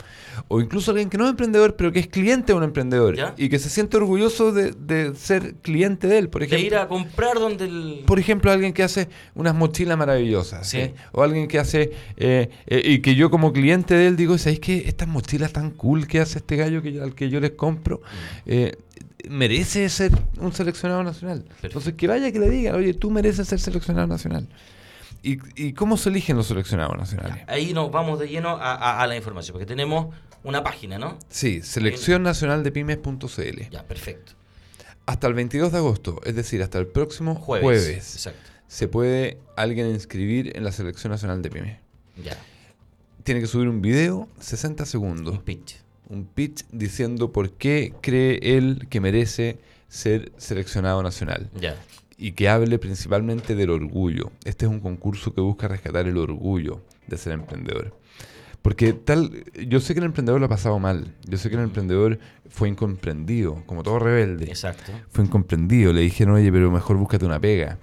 o incluso alguien que no es emprendedor, pero que es cliente de un emprendedor, ¿Ya? y que se siente orgulloso de, de ser cliente de él, por De ejemplo. ir a comprar donde el... Por ejemplo, alguien que hace unas mochilas maravillosas, Sí. ¿sí? o alguien que hace, eh, eh, y que yo como cliente de él digo, ¿sabéis que estas mochilas tan cool que hace este gallo que, yo- al que yo les compro, Mm. eh, merece ser un seleccionado nacional? Entonces, que vaya que le digan, oye, tú mereces ser seleccionado nacional. ¿Y, y cómo se eligen los seleccionados nacionales? Ahí nos vamos de lleno a, a- a la información, porque tenemos una página, ¿no? Sí, seleccionnacionaldepymes.cl. Ya, perfecto. Hasta el 22 de agosto, es decir, hasta el próximo Jueves. jueves Exacto. se puede alguien inscribir en la Selección Nacional de Pymes. Ya. Tiene que subir un video, 60 segundos, Un pitch. un pitch diciendo por qué cree él que merece ser seleccionado nacional Ya. Y que hable principalmente del orgullo. Este es un concurso que busca rescatar el orgullo de ser emprendedor. Porque tal, yo sé que el emprendedor lo ha pasado mal, yo sé que el emprendedor fue incomprendido, como todo rebelde Exacto. fue incomprendido. Le dijeron, oye, pero mejor búscate una pega.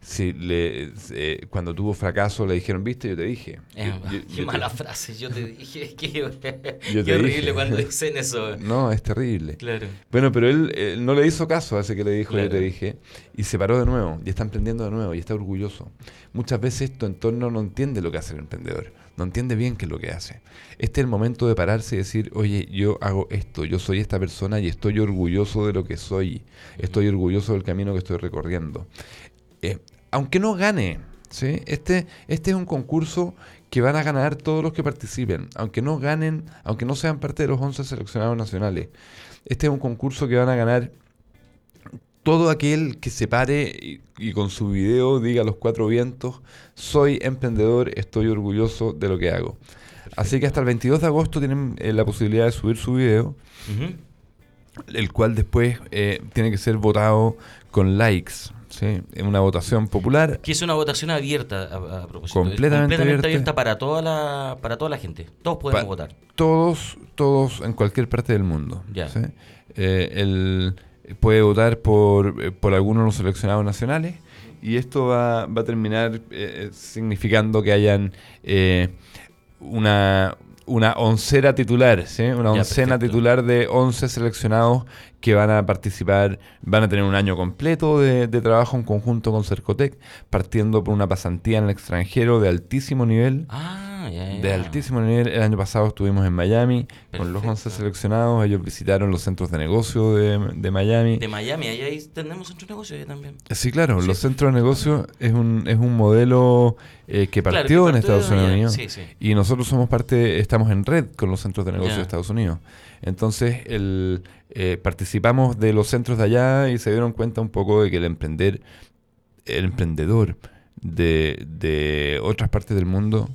Si le, eh, cuando tuvo fracaso le dijeron, viste, yo te dije. Eh, Yo- yo- qué yo te- mala frase. Yo te dije. Qué, Yo qué horrible dije. cuando dicen eso. No, es terrible. Claro. Bueno, pero él, eh, no le hizo caso a ese que le dijo, yo te dije, y se paró de nuevo, y está emprendiendo de nuevo, y está orgulloso. Muchas veces tu entorno no entiende lo que hace el emprendedor, no entiende bien qué es lo que hace. Este es el momento de pararse y decir, oye, yo hago esto, yo soy esta persona y estoy orgulloso de lo que soy, estoy orgulloso del camino que estoy recorriendo. Eh, aunque no gane, ¿sí? este, este es un concurso que van a ganar todos los que participen, aunque no ganen, aunque no sean parte de los 11 seleccionados nacionales. Este es un concurso que van a ganar todo aquel que se pare y, y con su video diga a los cuatro vientos, soy emprendedor, estoy orgulloso de lo que hago. Así que hasta el 22 de agosto tienen eh, la posibilidad de subir su video, el cual después eh, tiene que ser votado con likes, ¿sí? En una votación popular. Que es una votación abierta a, a propósito. Es Completamente abierta. abierta para toda la para toda la gente. Todos podemos Pa- votar. Todos, todos en cualquier parte del mundo. Ya. ¿sí? Eh, el- puede votar por, eh, por alguno de los seleccionados nacionales y esto va, va a terminar eh, significando que hayan eh, una, una oncera titular, ¿sí? una Ya, oncena perfecto. titular de 11 seleccionados que van a participar, van a tener un año completo de, de trabajo en conjunto con Cercotec, partiendo por una pasantía en el extranjero de altísimo nivel. Ah, De altísimo nivel. El año pasado estuvimos en Miami con los 11 Perfecto. seleccionados. Ellos visitaron los centros de negocio de, de Miami. De Miami, ahí, ahí tenemos otro negocio ahí también. Sí, claro, Sí. los centros de negocio es un, es un modelo eh, que Claro, partió que en partió de Estados. Unidos. Sí, sí. Y nosotros somos parte, estamos en red con los centros de negocio de Estados Unidos. Entonces, el, eh, participamos de los centros de allá y se dieron cuenta un poco de que el emprender, el emprendedor de, de otras partes del mundo.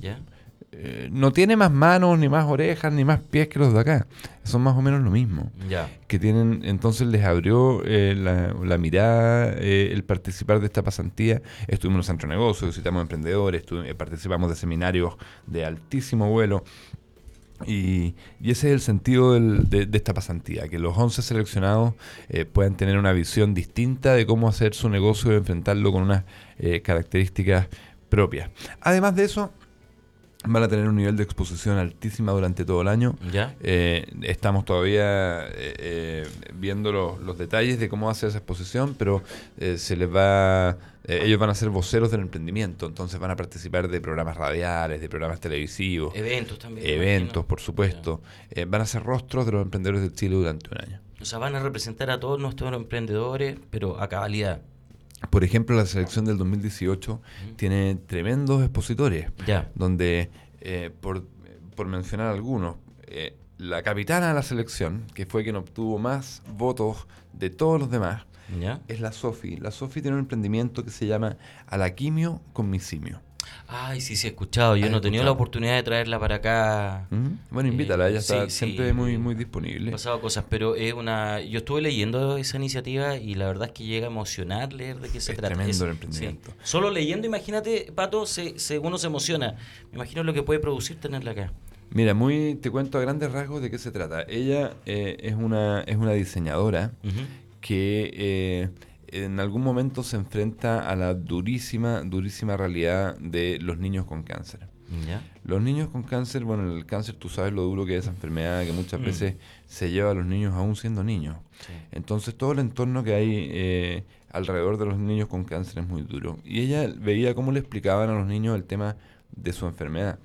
Eh, no tiene más manos, ni más orejas, ni más pies que los de acá. Son más o menos lo mismo. Ya. Que tienen, entonces les abrió eh, la, la mirada eh, el participar de esta pasantía. Estuvimos en el centro de negocios, visitamos emprendedores, participamos de seminarios de altísimo vuelo. Y, y ese es el sentido del- de, de esta pasantía, que los 11 seleccionados eh, puedan tener una visión distinta de cómo hacer su negocio y enfrentarlo con unas eh, características propias. Además de eso, van a tener un nivel de exposición altísima durante todo el año. Ya. Eh, estamos todavía eh, eh, viendo los, los detalles de cómo hacer esa exposición, pero eh, se les va, eh, ellos van a ser voceros del emprendimiento, entonces van a participar de programas radiales, de programas televisivos, Eventos también. eventos, por supuesto. Eh, van a ser rostros de los emprendedores de Chile durante un año. O sea, van a representar a todos nuestros emprendedores, pero a cabalidad. Por ejemplo, la selección del 2018 tiene tremendos expositores. Ya. donde, eh, por, por mencionar algunos, eh, la capitana de la selección, que fue quien obtuvo más votos de todos los demás, es la Sofi. La Sofi tiene un emprendimiento que se llama Alaquimio con mi simio. Ay, sí, sí, he escuchado. Yo ¿Has no he tenido la oportunidad de traerla para acá. Bueno, invítala, ella Eh, está sí, siempre sí. muy, muy disponible. pasado cosas, pero es una. Yo estuve leyendo esa iniciativa y la verdad es que llega a emocionar leer de qué se Es trata. tremendo el emprendimiento. sí. Solo leyendo, imagínate, Pato, se, se- uno se emociona. Me imagino lo que puede producir tenerla acá. Mira, muy te cuento a grandes rasgos de qué se trata. Ella eh, es, una, es una diseñadora que eh, en algún momento se enfrenta a la durísima, durísima realidad de los niños con cáncer. ¿Ya? Los niños con cáncer, bueno, el cáncer tú sabes lo duro que es esa enfermedad que muchas Mm. veces se lleva a los niños aún siendo niños. Sí. Entonces todo el entorno que hay eh, alrededor de los niños con cáncer es muy duro. Y ella veía cómo le explicaban a los niños el tema de su enfermedad.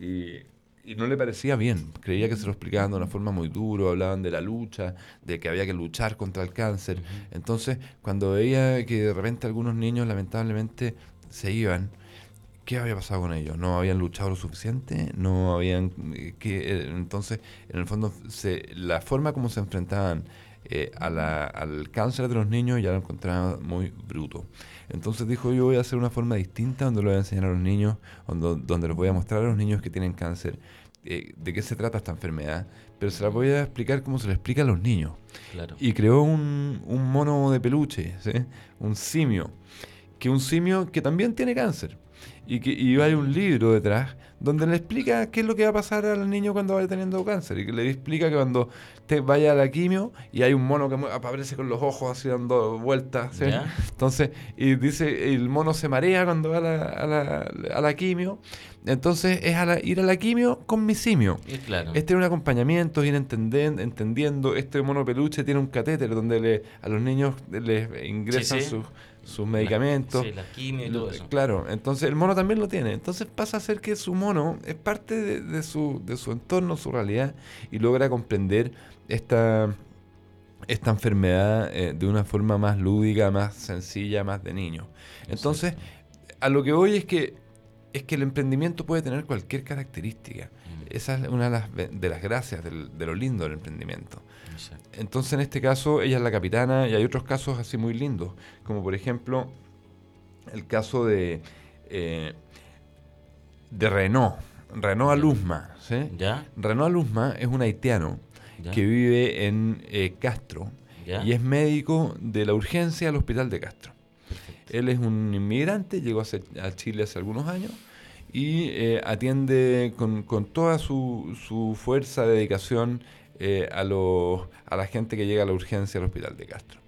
Y, y no le parecía bien. Creía que se lo explicaban de una forma muy dura, hablaban de la lucha, de que había que luchar contra el cáncer. Entonces, cuando veía que de repente algunos niños lamentablemente se iban, ¿qué había pasado con ellos? ¿No habían luchado lo suficiente? ¿No habían...? eh, que eh, Entonces, en el fondo, se, la forma como se enfrentaban eh, a la- al cáncer de los niños ya lo encontraba muy bruto. Entonces dijo, yo voy a hacer una forma distinta donde lo voy a enseñar a los niños, donde, donde les voy a mostrar a los niños que tienen cáncer eh, de qué se trata esta enfermedad, pero se la voy a explicar como se le explica a los niños. Claro. Y creó un, un mono de peluche, ¿sí? un simio, que un simio que también tiene cáncer. Y, que, y hay un libro detrás donde le explica qué es lo que va a pasar al niño cuando vaya teniendo cáncer. Y que le explica que cuando te vaya a la quimio y hay un mono que aparece con los ojos así dando vueltas. Entonces, y dice, el mono se marea cuando va a la, a la, a la quimio. Entonces es a la- ir a la quimio con mi simio. Y claro. Este es un acompañamiento, ir entenden- entendiendo. Este mono peluche tiene un catéter donde le, a los niños les ingresan Sí, sí. sus, sus medicamentos. Sí, la quimio y todo eso. Claro, entonces el mono también lo tiene. Entonces pasa a ser que su mono es parte de, de su, de su entorno, su realidad, y logra comprender esta, esta enfermedad eh, de una forma más lúdica, más sencilla, más de niño. Entonces, a lo que voy es que es que el emprendimiento puede tener cualquier característica. Mm, Esa es una de las, ve- de las gracias del- de lo lindo del emprendimiento. exacto. Entonces, en este caso, ella es la capitana y hay otros casos así muy lindos, como por ejemplo el caso de, eh, de Renault, Renault Alusma. ¿sí? ¿Ya? Renault Alusma es un haitiano ¿Ya? que vive en eh, Castro ¿Ya? y es médico de la urgencia del hospital de Castro. Él es un inmigrante, llegó a Chile hace algunos años y eh, atiende con, con toda su, su fuerza, dedicación eh, a, los- a la gente que llega a la urgencia del hospital de Castro.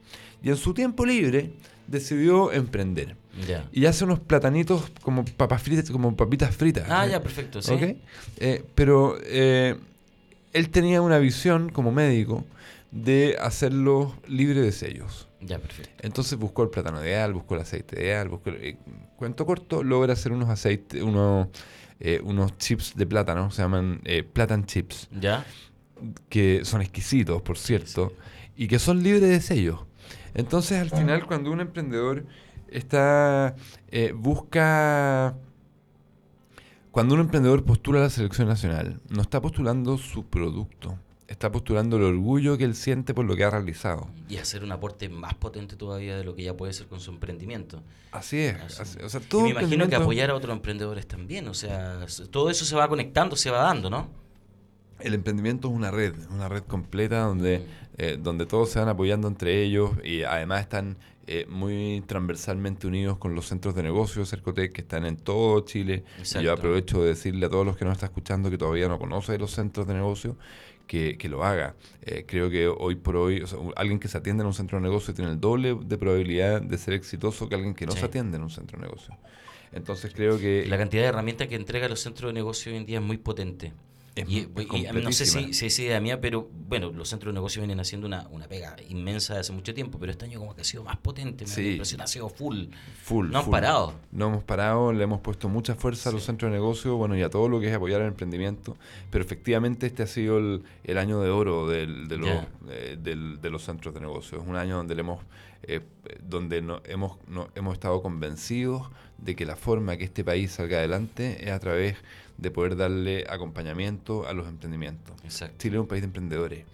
Y en su tiempo libre decidió emprender. Ya. Y hace unos platanitos como papas fritas, como papitas fritas. Ah, ¿eh? ya, perfecto, sí. Eh, pero eh, él tenía una visión como médico de hacerlos libre de sellos. Ya, perfecto. Entonces buscó el plátano ideal, buscó el aceite ideal, buscó el- eh, cuento corto, logra hacer unos aceites, unos, eh, unos chips de plátano, se llaman eh, platan chips, ¿Ya? que son exquisitos, por cierto, y que son libres de sellos. Entonces, al final, cuando un emprendedor está eh, busca cuando un emprendedor postula a la selección nacional, no está postulando su producto, está postulando el orgullo que él siente por lo que ha realizado. Y hacer un aporte más potente todavía de lo que ya puede ser con su emprendimiento. Así es. Así. así- o sea, Y todo me imagino que apoyar a otros emprendedores también. O sea, todo eso se va conectando, se va dando, ¿no? El emprendimiento es una red, una red completa donde, Mm. eh, donde todos se van apoyando entre ellos y además están eh, muy transversalmente unidos con los centros de negocios Cercotec que están en todo Chile. Y yo aprovecho de decirle a todos los que nos están escuchando que todavía no conoce los centros de negocio que, que lo haga. Eh, creo que hoy por hoy, o sea, alguien que se atiende en un centro de negocio tiene el doble de probabilidad de ser exitoso que alguien que no Sí. se atiende en un centro de negocio. Entonces creo que... La cantidad de herramientas que entrega los centros de negocio hoy en día es muy potente. Es y, es y- no sé si, si es idea mía, pero bueno, los centros de negocio vienen haciendo una, una pega inmensa hace mucho tiempo, pero este año como que ha sido más potente, me Sí. la impresión, ha sido full. Full, No han full. parado. No hemos parado, le hemos puesto mucha fuerza a los centros de negocio, bueno, y a todo lo que es apoyar el emprendimiento. Pero efectivamente este ha sido el, el año de oro del- de, los, eh, del- de los centros de negocio. Es un año donde le hemos, eh, donde no, hemos, no- hemos estado convencidos de que la forma que este país salga adelante es a través de poder darle acompañamiento a los emprendimientos. Exacto. Chile es un país de emprendedores.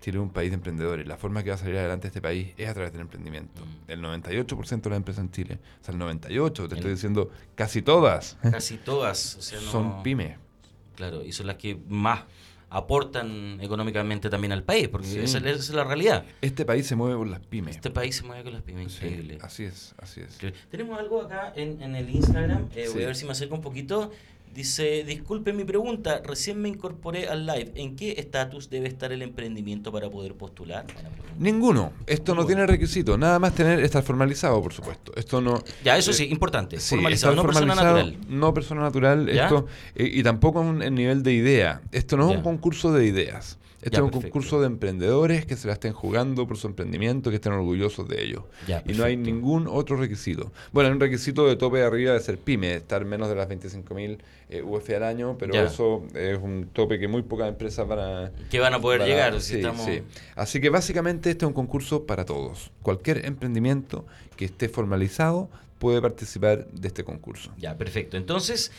Chile es un país de emprendedores. La forma que va a salir adelante este país es a través del emprendimiento. Mm. El 98% de las empresas en Chile, o sea, el 98%, te El- estoy diciendo, casi todas Casi todas. o sea, no- son pymes. Claro, y son las que más aportan económicamente también al país, porque Sí. esa, esa es la realidad. Este país se mueve por las pymes. Este país se mueve con las pymes, Sí, increíble. así es, así es. Tenemos algo acá en, en el Instagram, eh, voy a ver si me acerco un poquito. Dice, disculpe mi pregunta, recién me incorporé al live. ¿En qué estatus debe estar el emprendimiento para poder postular? Ninguno. Esto no tiene requisito. Nada más tener estar formalizado, por supuesto. Esto no. Ya, eso eh, sí, importante. Sí, formalizado, no persona natural. No persona natural. ¿Ya? Esto, eh, y tampoco en en nivel de idea. Esto no es Ya. un concurso de ideas. Esto Ya, es un perfecto. concurso de emprendedores que se la estén jugando por su emprendimiento, que estén orgullosos de ello. Ya, y no hay ningún otro requisito. Bueno, hay un requisito de tope de arriba de ser pyme, estar menos de las 25.000 eh, UF al año, pero Ya. eso es un tope que muy pocas empresas van a, Que van a poder para- llegar. si sí, estamos... sí. Así que básicamente este es un concurso para todos. Cualquier emprendimiento que esté formalizado puede participar de este concurso. Ya, perfecto. Entonces,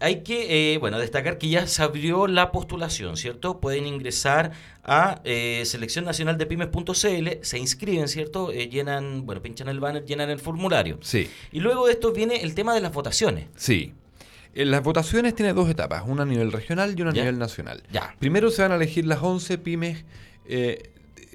hay que, eh, bueno, destacar que ya se abrió la postulación, ¿cierto? Pueden ingresar a eh, seleccionnacionaldepymes.cl, se inscriben, ¿cierto? Eh, llenan, bueno, pinchan el banner, llenan el formulario. Sí, Y luego de esto viene el tema de las votaciones. sí. En las votaciones tiene dos etapas, una a nivel regional y una a Ya. nivel nacional. Ya. Primero se van a elegir las 11 pymes, eh,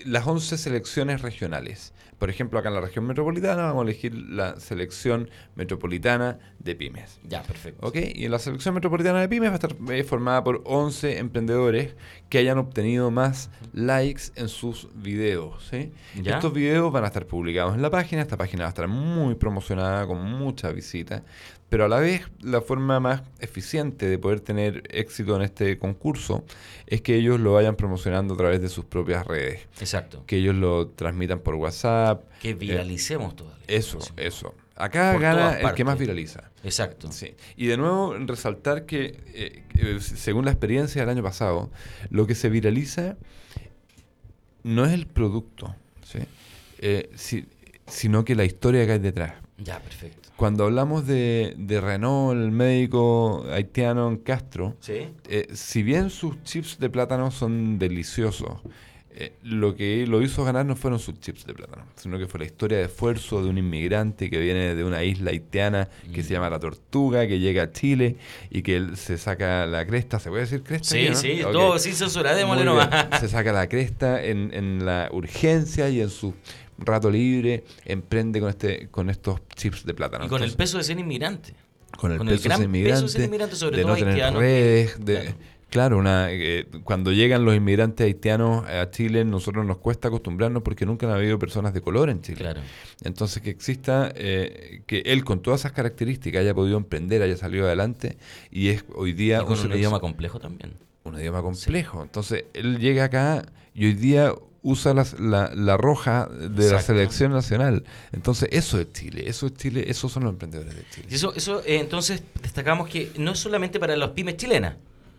las 11 selecciones regionales. Por ejemplo, acá en la región metropolitana vamos a elegir la selección metropolitana de pymes. Ya, perfecto. ¿Ok? Y en la selección metropolitana de pymes va a estar eh, formada por 11 emprendedores que hayan obtenido más likes en sus videos. ¿sí? Ya. Estos videos van a estar publicados en la página. Esta página va a estar muy promocionada, con mucha visita. Pero a la vez, la forma más eficiente de poder tener éxito en este concurso es que ellos lo vayan promocionando a través de sus propias redes. Exacto. Que ellos lo transmitan por WhatsApp. Que viralicemos toda la Eso, eso. Acá Por gana el que más viraliza. Exacto. Sí. Y de nuevo, resaltar que, eh, que, según la experiencia del año pasado, lo que se viraliza no es el producto, ¿sí? Eh, si- sino que la historia que hay detrás. Ya, perfecto. Cuando hablamos de, de Renault, el médico haitiano en Castro, ¿Sí? eh, si bien sus chips de plátano son deliciosos, eh, lo que lo hizo ganar no fueron sus chips de plátano, sino que fue la historia de esfuerzo de un inmigrante que viene de una isla haitiana que se Mm. llama La Tortuga, que llega a Chile y que él se saca la cresta, ¿se puede decir cresta? Sí, aquí, no? sí, todo sin censura, démosle nomás. Se saca la cresta en, en la urgencia y en su rato libre emprende con este con estos chips de plátano. Y con el peso de ser inmigrante. con el con el peso de gran ser peso de inmigrante, ser inmigrante, sobre de todo no tener haitiano, redes, de, claro. claro, una, eh, cuando llegan los inmigrantes haitianos a Chile, nosotros nos cuesta acostumbrarnos porque nunca han habido personas de color en Chile. Claro. Entonces que exista, eh, que él con todas esas características haya podido emprender, haya salido adelante y es hoy día Y con un idioma complejo también. un idioma complejo. Entonces él llega acá y hoy día usa las- la, la roja de la selección nacional. Entonces eso es Chile, eso es Chile, esos son los emprendedores de Chile. Y eso, eso eh, entonces destacamos que no es solamente para las pymes chilenas.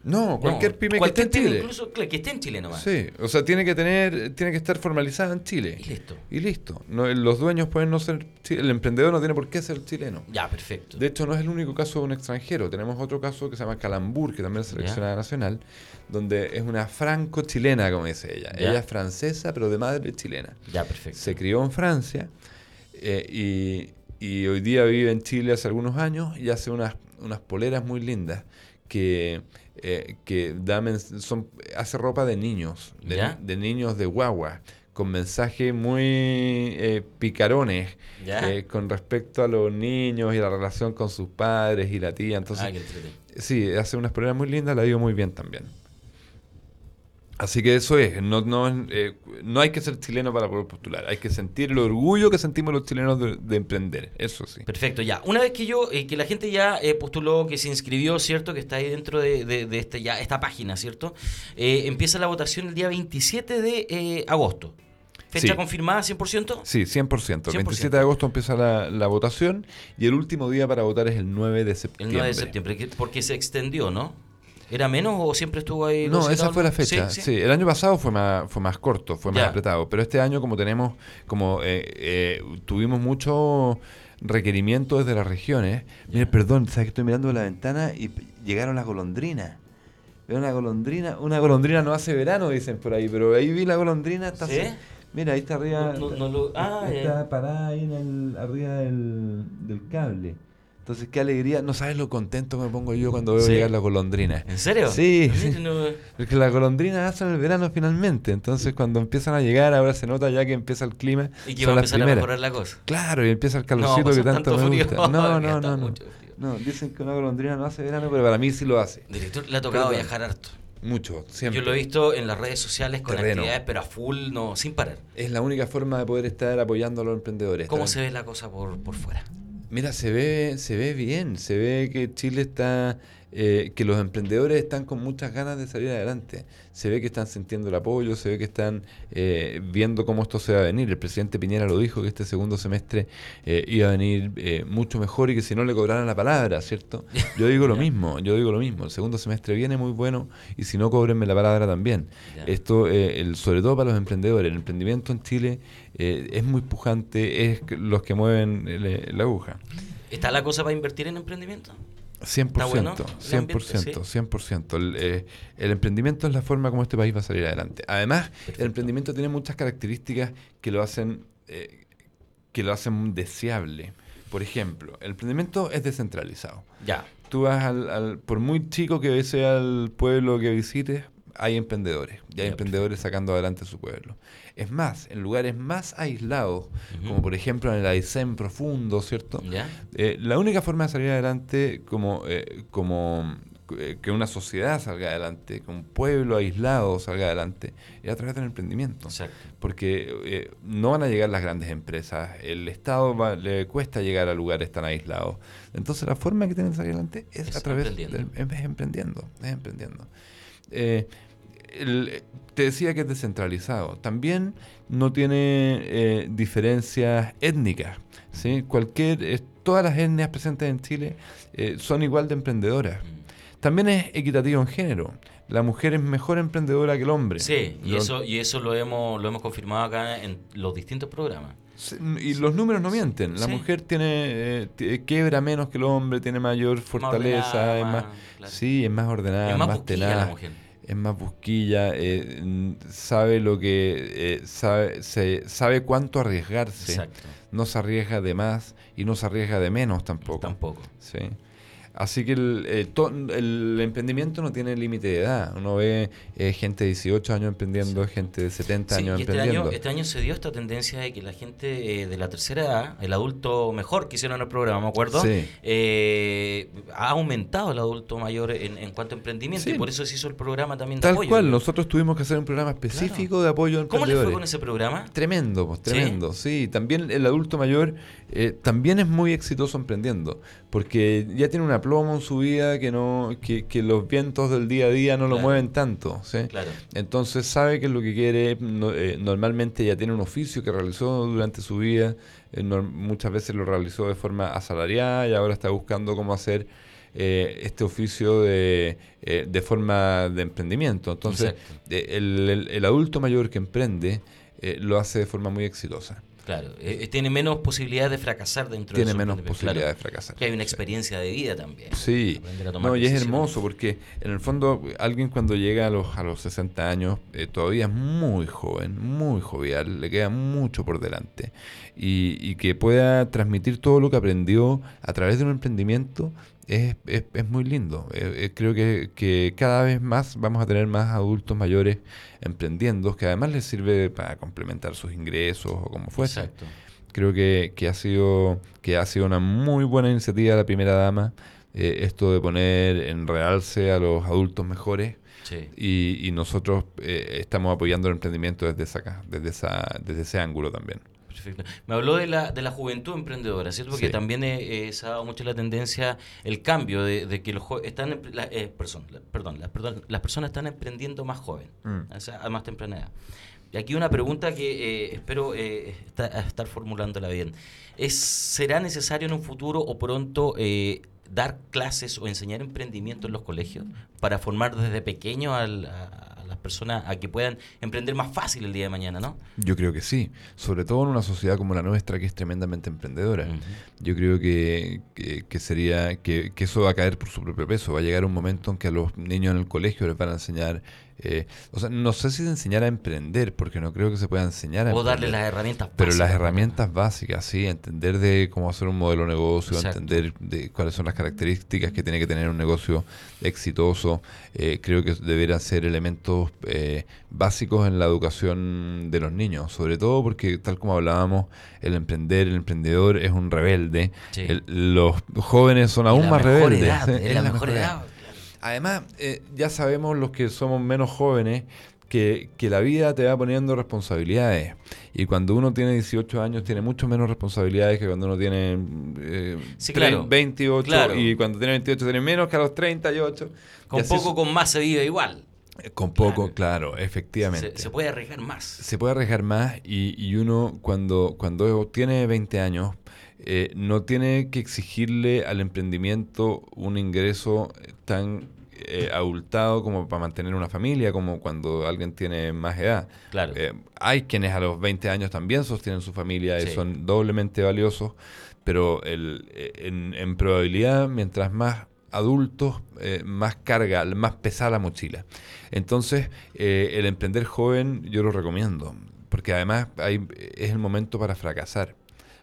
No, cualquier pyme que esté en Chile. incluso que esté en Chile nomás. Sí, o sea, tiene que tener, tiene que estar formalizada en Chile. Y listo. Y listo. No, los dueños pueden no ser, el emprendedor no tiene por qué ser chileno. Ya, perfecto. De hecho, no es el único caso de un extranjero. Tenemos otro caso que se llama Calambur, que también es seleccionada nacional, donde es una franco-chilena, como dice ella. Ya. Ella es francesa, pero de madre chilena. ya, perfecto. Se crió en Francia eh, y, y hoy día vive en Chile hace algunos años y hace unas, unas poleras muy lindas que, eh, que da mens- son, hace ropa de niños, de, niños de guagua, con mensajes muy eh, picarones eh, con respecto a los niños y la relación con sus padres y la tía. Entonces, ah. Sí, hace unas poleras muy lindas, la digo muy bien también. Así que eso es, no, no, eh, no hay que ser chileno para poder postular, hay que sentir el orgullo que sentimos los chilenos de, de emprender, eso sí. Perfecto, ya. Una vez que yo, eh, que la gente ya eh, postuló, que se inscribió, ¿cierto? Que está ahí dentro de, de- de este, ya, esta página, ¿cierto? Eh, empieza la votación el día 27 de eh, agosto. ¿Fecha Sí. confirmada 100%? Sí, 100%. El 100%. 27 de agosto empieza la, la votación y el último día para votar es el 9 de El septiembre. 9 de septiembre, que- porque se extendió, ¿no? ¿Era menos o siempre estuvo ahí? No, esa fue la fecha. Sí, Sí, sí. el año pasado fue más, fue más corto, fue más Ya. apretado. Pero este año, como tenemos, como eh, eh, tuvimos mucho requerimiento desde las regiones. Mire, perdón, sabes que estoy mirando la ventana y llegaron las golondrinas. Veo una golondrina, una golondrina no hace verano, dicen por ahí, pero ahí vi la golondrina, está ¿Sí? así- Mira, ahí está arriba. No- no- no lo- ah, está parada ahí en el, arriba del, del cable. Entonces, qué alegría. No sabes lo contento que me pongo yo cuando veo ¿Sí? llegar las golondrinas. ¿En serio? Sí, Mire, sí. no- Porque las golondrinas hacen el verano finalmente. Entonces, cuando empiezan a llegar, ahora se nota ya que empieza el clima. y que va a empezar a mejorar la cosa. Claro, y empieza el calorcito pasa que tanto, tanto me frío, gusta. No, no, no, no. dicen que una golondrina no hace verano, pero para mí sí lo hace. Director, le ha tocado Perdón. viajar harto. Mucho, siempre. Yo lo he visto en las redes sociales con Terreno. actividades, pero a full, no, sin parar. Es la única forma de poder estar apoyando a los emprendedores. ¿Cómo se ve la cosa por, por fuera? Mira, se ve, se ve bien, se ve que Chile está, eh, que los emprendedores están con muchas ganas de salir adelante. Se ve que están sintiendo el apoyo, se ve que están eh, viendo cómo esto se va a venir. El presidente Piñera lo dijo que este segundo semestre eh, iba a venir eh, mucho mejor y que si no le cobraran la palabra, ¿cierto? Yo digo lo mismo, yo digo lo mismo. El segundo semestre viene muy bueno y si no, cóbrenme la palabra también. Esto, eh, el, sobre todo para los emprendedores, el emprendimiento en Chile eh, es muy pujante, es los que mueven la aguja. ¿Está la cosa para invertir en emprendimiento? 100%, bueno el ambiente, 100%, 100%. El, eh, el emprendimiento es la forma como este país va a salir adelante. Además, Perfecto. el emprendimiento tiene muchas características que lo hacen eh, que lo hacen deseable. Por ejemplo, el emprendimiento es descentralizado. Ya. Tú vas al, al- por muy chico que sea el pueblo que visites, hay emprendedores. Y hay emprendedores sacando adelante su pueblo. Es más, en lugares más aislados, como por ejemplo en el Aysén profundo, ¿cierto? Eh, la única forma de salir adelante como, eh, como eh, que una sociedad salga adelante, que un pueblo aislado salga adelante, es a través del emprendimiento. Exacto. Porque eh, no van a llegar las grandes empresas, el Estado va- le cuesta llegar a lugares tan aislados. Entonces la forma que tienen de salir adelante es, Es a través del es emprendiendo. Es emprendiendo. Eh, el- te decía que es descentralizado. También no tiene eh, diferencias étnicas. ¿sí? Cualquier, eh, todas las etnias presentes en Chile eh, son igual de emprendedoras. Mm. También es equitativo en género. La mujer es mejor emprendedora que el hombre. Sí, y Lo- eso, y eso lo hemos, lo hemos confirmado acá en los distintos programas. Y los números no mienten. La Sí. mujer tiene eh, quiebra menos que el hombre, tiene mayor fortaleza, ordenada, es más, más- claro. sí, es más ordenada, es más busquilla tenaz, la mujer. Es más busquilla, eh, sabe lo que eh, sabe, se, sabe cuánto arriesgarse. Exacto. No se arriesga de más y no se arriesga de menos tampoco. Tampoco. Sí. Así que el, eh, el emprendimiento no tiene límite de edad. Uno ve eh, gente de 18 años emprendiendo, gente de 70 Sí, años y este emprendiendo. año, este año se dio esta tendencia de que la gente eh, de la tercera edad, el adulto mejor que hicieron el programa, me acuerdo, Sí. eh, ha aumentado el adulto mayor en, en cuanto a emprendimiento y por eso se hizo el programa también de Tal apoyo. cual, nosotros tuvimos que hacer un programa específico de apoyo a ¿Cómo le emprendedores. fue con ese programa? Tremendo, pues tremendo. Sí, también el adulto mayor eh, también es muy exitoso emprendiendo, porque ya tiene un aplomo en su vida que no que, que los vientos del día a día no lo mueven tanto. ¿sí? Claro. Entonces sabe que es lo que quiere, no- eh, normalmente ya tiene un oficio que realizó durante su vida, eh, muchas veces lo realizó de forma asalariada y ahora está buscando cómo hacer eh, este oficio de, eh, de forma de emprendimiento. Entonces, el, el- el adulto mayor que emprende lo hace de forma muy exitosa. Claro, eh, eh, tiene menos posibilidades de fracasar dentro Tiene de su menos Claro, de fracasar. Que hay una experiencia de vida también. Sí, no, y es hermoso porque en el fondo alguien cuando llega a los, a los 60 años eh, todavía es muy joven, muy jovial, le queda mucho por delante y, y que pueda transmitir todo lo que aprendió a través de un emprendimiento es, es, es muy lindo. Eh, eh, creo que, que cada vez más vamos a tener más adultos mayores emprendiendo, que además les sirve para complementar sus ingresos o como fuese. Exacto. Creo que, que ha sido que ha sido una muy buena iniciativa de la primera dama eh, esto de poner en realce a los adultos mejores Sí. y, y nosotros eh, estamos apoyando el emprendimiento desde esa, desde esa desde ese ángulo también. Perfecto. Me habló de la, de la juventud emprendedora, ¿cierto? Porque Sí. también eh, se ha dado mucho la tendencia, el cambio de, de que los están, la- eh, person- la- perdón, las, perdón, las personas están emprendiendo más joven, Mm. o sea, a más temprana edad. Y aquí una pregunta que eh, espero eh, esta- estar formulándola bien. ¿Es, ¿Será necesario en un futuro o pronto eh, dar clases o enseñar emprendimiento en los colegios para formar desde pequeño al- a las personas a que puedan emprender más fácil el día de mañana, ¿no? Yo creo que sí, sobre todo en una sociedad como la nuestra que es tremendamente emprendedora. Yo creo que, que, que sería que, que eso va a caer por su propio peso. Va a llegar un momento en que a los niños en el colegio les van a enseñar, eh, o sea, no sé si de enseñar a emprender, porque no creo que se pueda enseñar a O darle emprender. las herramientas Pero las básicas, herramientas básicas, sí, entender de cómo hacer un modelo de negocio, Exacto. entender de cuáles son las características que tiene que tener un negocio exitoso, eh, creo que deberán ser elementos eh, básicos en la educación de los niños, sobre todo porque tal como hablábamos, el emprender, el emprendedor es un rebelde, Sí. El- los jóvenes son aún más rebeldes. edad, ¿eh? es la mejor edad. Además, eh, ya sabemos los que somos menos jóvenes que, que la vida te va poniendo responsabilidades. Y cuando uno tiene 18 años tiene mucho menos responsabilidades que cuando uno tiene eh, Sí, claro. 28 Claro. y cuando tiene 28 tiene menos que a los 38. Con así poco, con más se vive igual. Con poco, Claro. claro, efectivamente. Se, se puede arriesgar más. Se puede arriesgar más y, y uno cuando, cuando tiene 20 años eh, no tiene que exigirle al emprendimiento un ingreso tan eh, abultado como para mantener una familia, como cuando alguien tiene más edad. Claro. Eh, hay quienes a los 20 años también sostienen su familia y son doblemente valiosos, pero el, eh, en, en probabilidad, mientras más adultos, eh, más carga, más pesada la mochila. Entonces, eh, el emprender joven yo lo recomiendo, porque además hay, es el momento para fracasar,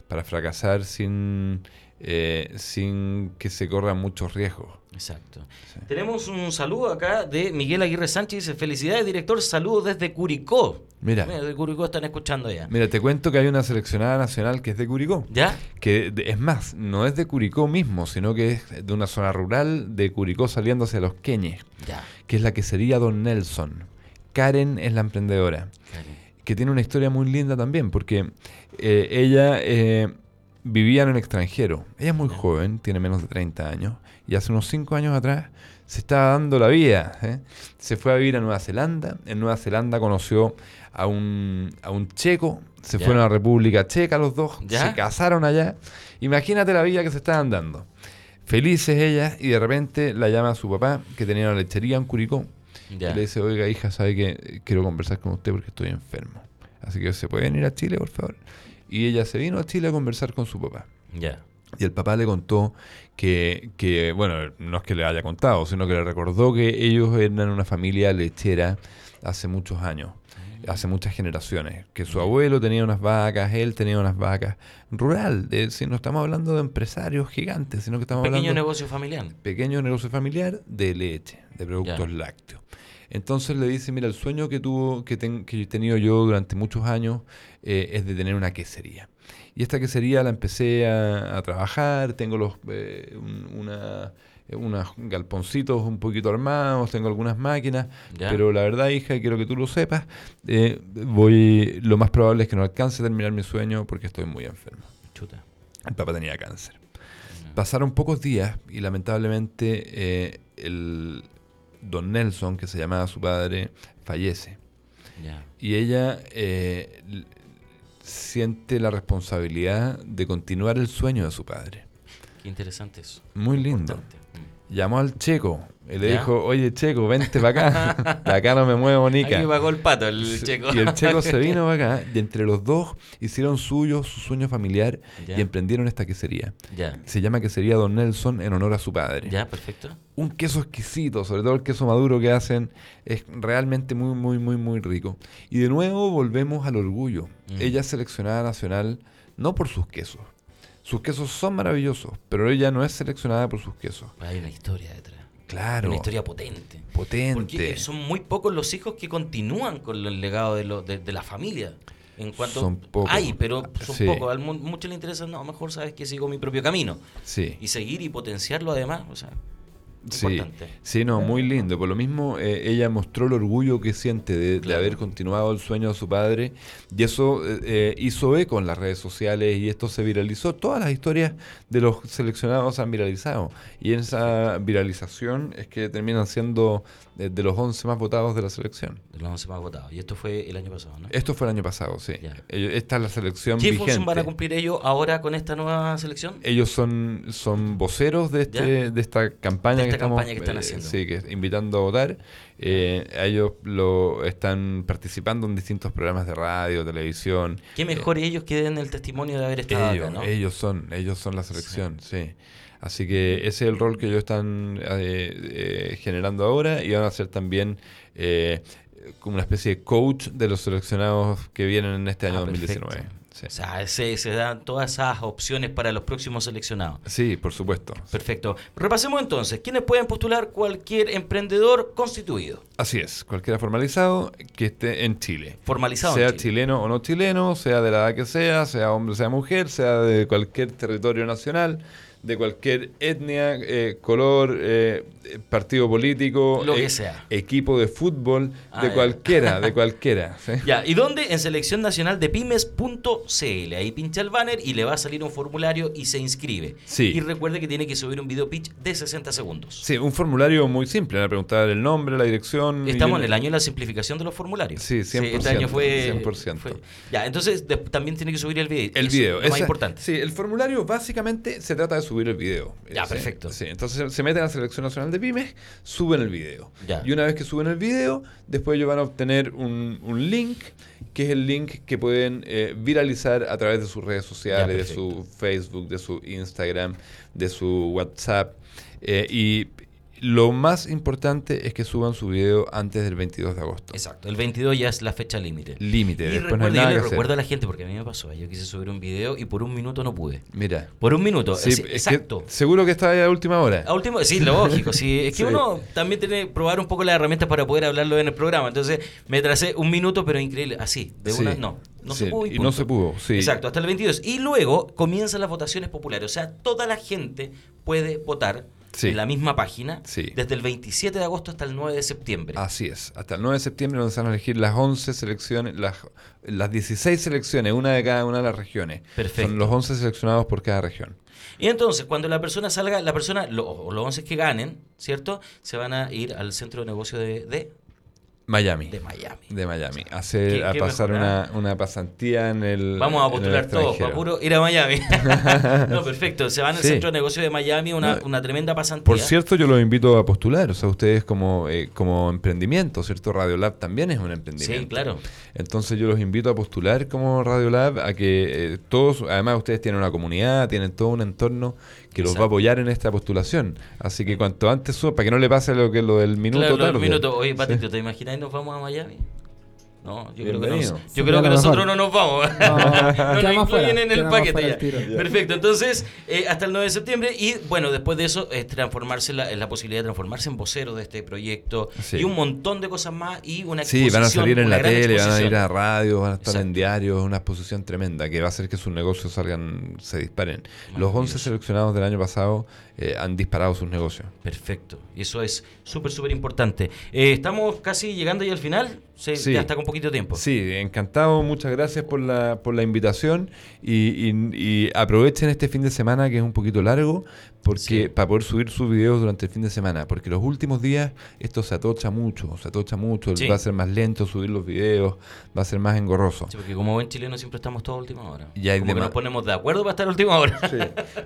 para fracasar sin, eh, sin que se corran muchos riesgos. Exacto. Tenemos un saludo acá de Miguel Aguirre Sánchez. Dice, felicidades, director. Saludos desde Curicó. Mira. de Curicó están escuchando ya. Mira, te cuento que hay una seleccionada nacional que es de Curicó. ¿Ya? que es más, no es de Curicó mismo, sino que es de una zona rural de Curicó saliendo hacia los Queñes, Ya. que es la que sería Don Nelson. Karen es la emprendedora, que tiene una historia muy linda también, porque eh, ella eh, vivía en el extranjero. Ella es muy joven, tiene menos de 30 años, y hace unos 5 años atrás se estaba dando la vida. ¿eh? Se fue a vivir a Nueva Zelanda. En Nueva Zelanda conoció a un, a un checo. Se fueron a la República Checa los dos. Ya. Se casaron allá. Imagínate la vida que se estaban dando. Felices ellas y de repente la llama a su papá que tenía una lechería en Curicó. Y le dice, oiga hija, sabe que quiero conversar con usted porque estoy enfermo. Así que se puede venir a Chile, por favor. Y ella se vino a Chile a conversar con su papá. Ya. Y el papá le contó que, que, bueno, no es que le haya contado, sino que le recordó que ellos eran una familia lechera hace muchos años, hace muchas generaciones. Que su abuelo tenía unas vacas, él tenía unas vacas. Rural, de, si no estamos hablando de empresarios gigantes, sino que estamos Pequeño hablando negocio familiar. pequeño negocio familiar de leche, de productos lácteos. Entonces le dice, mira, el sueño que tuvo, que, ten- que he tenido yo durante muchos años eh, es de tener una quesería. Y esta quesería la empecé a, a trabajar, tengo los eh, un- una, eh, unos galponcitos un poquito armados, tengo algunas máquinas, Ya. pero la verdad, hija, quiero que tú lo sepas, eh, voy, lo más probable es que no alcance a terminar mi sueño porque estoy muy enfermo. Chuta. El papá tenía cáncer. Pasaron pocos días y lamentablemente eh, el don Nelson, que se llamaba su padre, fallece. Y ella eh, siente la responsabilidad de continuar el sueño de su padre. Qué interesante eso. Muy lindo. Importante. Mm. llamó al Checo y le ¿Ya? dijo, oye Checo, vente para acá, de acá no me muevo Ahí nica. me pagó el pato el checo. Y el checo se vino para acá y entre los dos hicieron suyo su sueño familiar Ya. y emprendieron esta quesería. Ya, Se llama quesería Don Nelson en honor a su padre. ya, perfecto. Un queso exquisito, sobre todo el queso maduro que hacen, es realmente muy, muy, muy, muy rico. Y de nuevo volvemos al orgullo. Mm. Ella es seleccionada nacional no por sus quesos. Sus quesos son maravillosos, pero ella no es seleccionada por sus quesos. Hay una historia detrás. Claro, Una historia potente. potente. Porque son muy pocos los hijos que continúan con el legado de, lo- de, de la familia. En cuanto Son pocos. hay, pero son Sí. pocos. Al mu- mucho le interesa, no, mejor sabes que sigo mi propio camino. Sí. Y seguir y potenciarlo además, o sea, Sí, sí, no, muy lindo. Por lo mismo, eh, ella mostró el orgullo que siente de, de haber continuado el sueño de su padre y eso eh, eh, hizo eco en las redes sociales y esto se viralizó. Todas las historias de los seleccionados se han viralizado y en esa viralización es que terminan siendo de, de los 11 más votados de la selección. de los 11 más votados. Y esto fue el año pasado, ¿no? Esto fue el año pasado, sí. Ya. Esta es la selección ¿Qué vigente. función van a cumplir ellos ahora con esta nueva selección? Ellos son, son voceros de, este, de esta campaña De que esta estamos campaña que están eh, haciendo. sí, que invitando a votar. Eh, ellos lo están participando en distintos programas de radio, televisión. Qué mejor ellos que den el testimonio de haber estado Ellos, acá, ¿no? ellos son, ellos son la selección, sí. Así que ese es el rol que ellos están eh, eh, generando ahora y van a ser también eh, como una especie de coach de los seleccionados que vienen en este año Ah, 2019. perfecto. Sí. O sea, se, se dan todas esas opciones para los próximos seleccionados. Sí, por supuesto. Perfecto. Repasemos entonces. ¿Quiénes pueden postular cualquier emprendedor constituido? Así es, cualquiera formalizado que esté en Chile. Formalizado. en sea Chile. chileno o no chileno, sea de la edad que sea, sea hombre, sea mujer, sea de cualquier territorio nacional, de cualquier etnia, eh, color, eh, partido político, Lo que e- sea. equipo de fútbol, Ah, de cualquiera, de cualquiera. ¿sí? Ya, ¿y dónde? En Selección Nacional de Pymes.cl. Ahí pincha el banner y le va a salir un formulario y se inscribe. Sí. Y recuerde que tiene que subir un video pitch de 60 segundos. Sí, un formulario muy simple, a preguntar el nombre, la dirección. y Estamos en el año de la simplificación de los formularios. Sí, 100%, este año fue, 100%. fue- Ya, entonces de- también tiene que subir el video. El Eso, video, Lo más importante. Sí, el formulario básicamente se trata de subir el video. Ya, perfecto. Sí, entonces se meten a la Selección Nacional de Pymes, suben el video. Ya. Y una vez que suben el video, después ellos van a obtener un, un link, que es el link que pueden eh, viralizar a través de sus redes sociales, de su Facebook, de su Instagram, de su WhatsApp. eh, y lo más importante es que suban su video antes del 22 de agosto. Exacto. El 22 ya es la fecha límite. Límite, después no hay nada que hacer. recuerdo a la gente, porque a mí me pasó. Yo quise subir un video y por un minuto no pude. Mira. Por un minuto. Sí, es- es que exacto. seguro que está ahí a última hora. A último, sí, lógico. Sí, es que Sí. uno también tiene que probar un poco las herramientas para poder hablarlo en el programa. Entonces me tracé un minuto, pero increíble. Así, de Sí. una, no. No Sí, se pudo. y no se pudo, sí. Exacto, hasta el 22. Y luego comienzan las votaciones populares. O sea, toda la gente puede votar Sí. en la misma página Sí. desde el 27 de agosto hasta el 9 de septiembre. Así es, hasta el 9 de septiembre donde se van a elegir las 11 selecciones, las, las 16 selecciones, una de cada una de las regiones. Perfecto. Son los 11 seleccionados por cada región. Y entonces, cuando la persona salga, la persona, lo- o los 11 que ganen, ¿cierto? Se van a ir al centro de negocio de, de, Miami. de Miami. De Miami. Hacer, Qué- a qué pasar una, ¿ah? una pasantía en el. Vamos a postular todos, extranjero. para puro ir a Miami. no, perfecto. Se van al Sí. centro de negocio de Miami, una, No, una tremenda pasantía. Por cierto, yo los invito a postular. O sea, ustedes como, eh, como emprendimiento, ¿cierto? Radiolab también es un emprendimiento. Sí, claro. Entonces yo los invito a postular como Radiolab, a que eh, todos, además ustedes tienen una comunidad, tienen todo un entorno que los va a apoyar en esta postulación. Así que cuanto antes suba, para que no le pase lo que lo del minuto Claro, tarde. minutos. Oye, Sí. Patito, ¿te imaginas y nos vamos a Miami? No, yo creo que, nos- yo creo que nosotros no nos vamos. No, no nos incluyen fuera, en el paquete ya. tiro. Perfecto, entonces eh, hasta el 9 de septiembre y bueno, después de eso es transformarse la, es la posibilidad de transformarse en vocero de este proyecto Sí. y un montón de cosas más y una Sí, van a exposición, salir en la tele, van a exposición. ir a radio, van a estar en Exacto. diarios, una exposición tremenda que va a hacer que sus negocios salgan, se disparen. Los Maravilloso. 11 seleccionados del año pasado eh, han disparado sus negocios. Perfecto, y eso es súper, súper importante. Eh, estamos casi llegando ya al final. Sí, Sí. ya está con poquito tiempo. Sí, encantado, muchas gracias por la, por la invitación y, y- y aprovechen este fin de semana que es un poquito largo porque Sí. para poder subir sus videos durante el fin de semana, porque los últimos días esto se atocha mucho, se atocha mucho, Sí. va a ser más lento subir los videos, va a ser más engorroso. Sí, porque como buen chileno siempre estamos todos a última hora. Y hay como que nos ponemos de acuerdo para estar a última hora.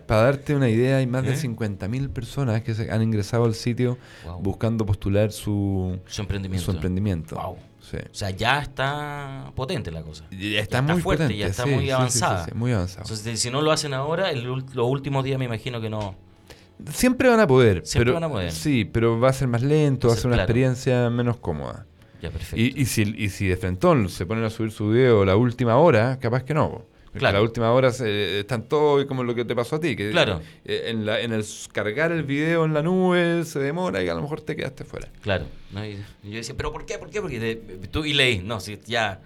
Para darte una idea, hay más de ¿Eh? 50.000 personas que se han ingresado al sitio Wow. buscando postular su, Su emprendimiento. su emprendimiento. Wow. Sí. O sea, ya está potente la cosa. Ya está, está muy fuerte, potente, ya está sí, muy avanzada. sí, muy avanzado. Entonces, si no lo hacen ahora, el los últimos días me imagino que no. Siempre van a poder. Siempre pero, van a poder. Sí, pero va a ser más lento, va a ser una claro. experiencia menos cómoda. Ya, perfecto. Y, y, si, y si de frentón se ponen a subir su video la última hora, capaz que no. Claro. la última hora se- están todos como lo que te pasó a ti. Que Claro. eh, en, la- en el cargar el video en la nube se demora y a lo mejor te quedaste fuera. Claro. ¿no? Y yo decía, ¿pero por qué? ¿Por qué? Porque te- tú y leí. No, si ya.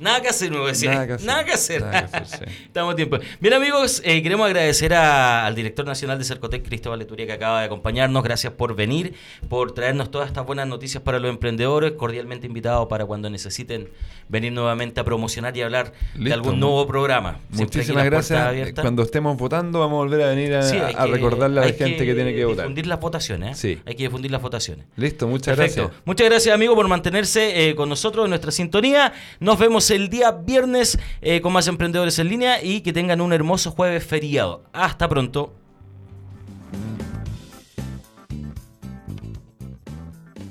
Nada que hacer, me decía. Nada que hacer. Nada que hacer. Nada que hacer, sí. Estamos a tiempo. Bien, amigos, eh, queremos agradecer a- al director nacional de Cercotec, Cristóbal Leturia, que acaba de acompañarnos. Gracias por venir, por traernos todas estas buenas noticias para los emprendedores. Cordialmente invitados para cuando necesiten venir nuevamente a promocionar y hablar de algún nuevo programa. Muchísimas gracias. Cuando estemos votando, vamos a volver a venir a, Sí, hay a que- recordarle a la hay gente que, tiene que votar. difundir las votaciones. ¿eh? Sí. Hay que difundir las votaciones. Listo, muchas Perfecto. gracias. Muchas gracias, amigo, por mantenerse eh, con nosotros en nuestra sintonía. Nos vemos el día viernes eh, con más emprendedores en línea y que tengan un hermoso jueves feriado. Hasta pronto.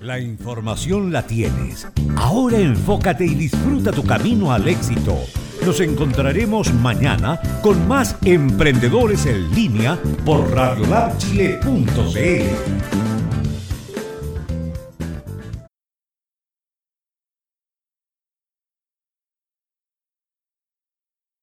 La información la tienes. Ahora enfócate y disfruta tu camino al éxito. Nos encontraremos mañana con más emprendedores en línea por radiolabchile.cl.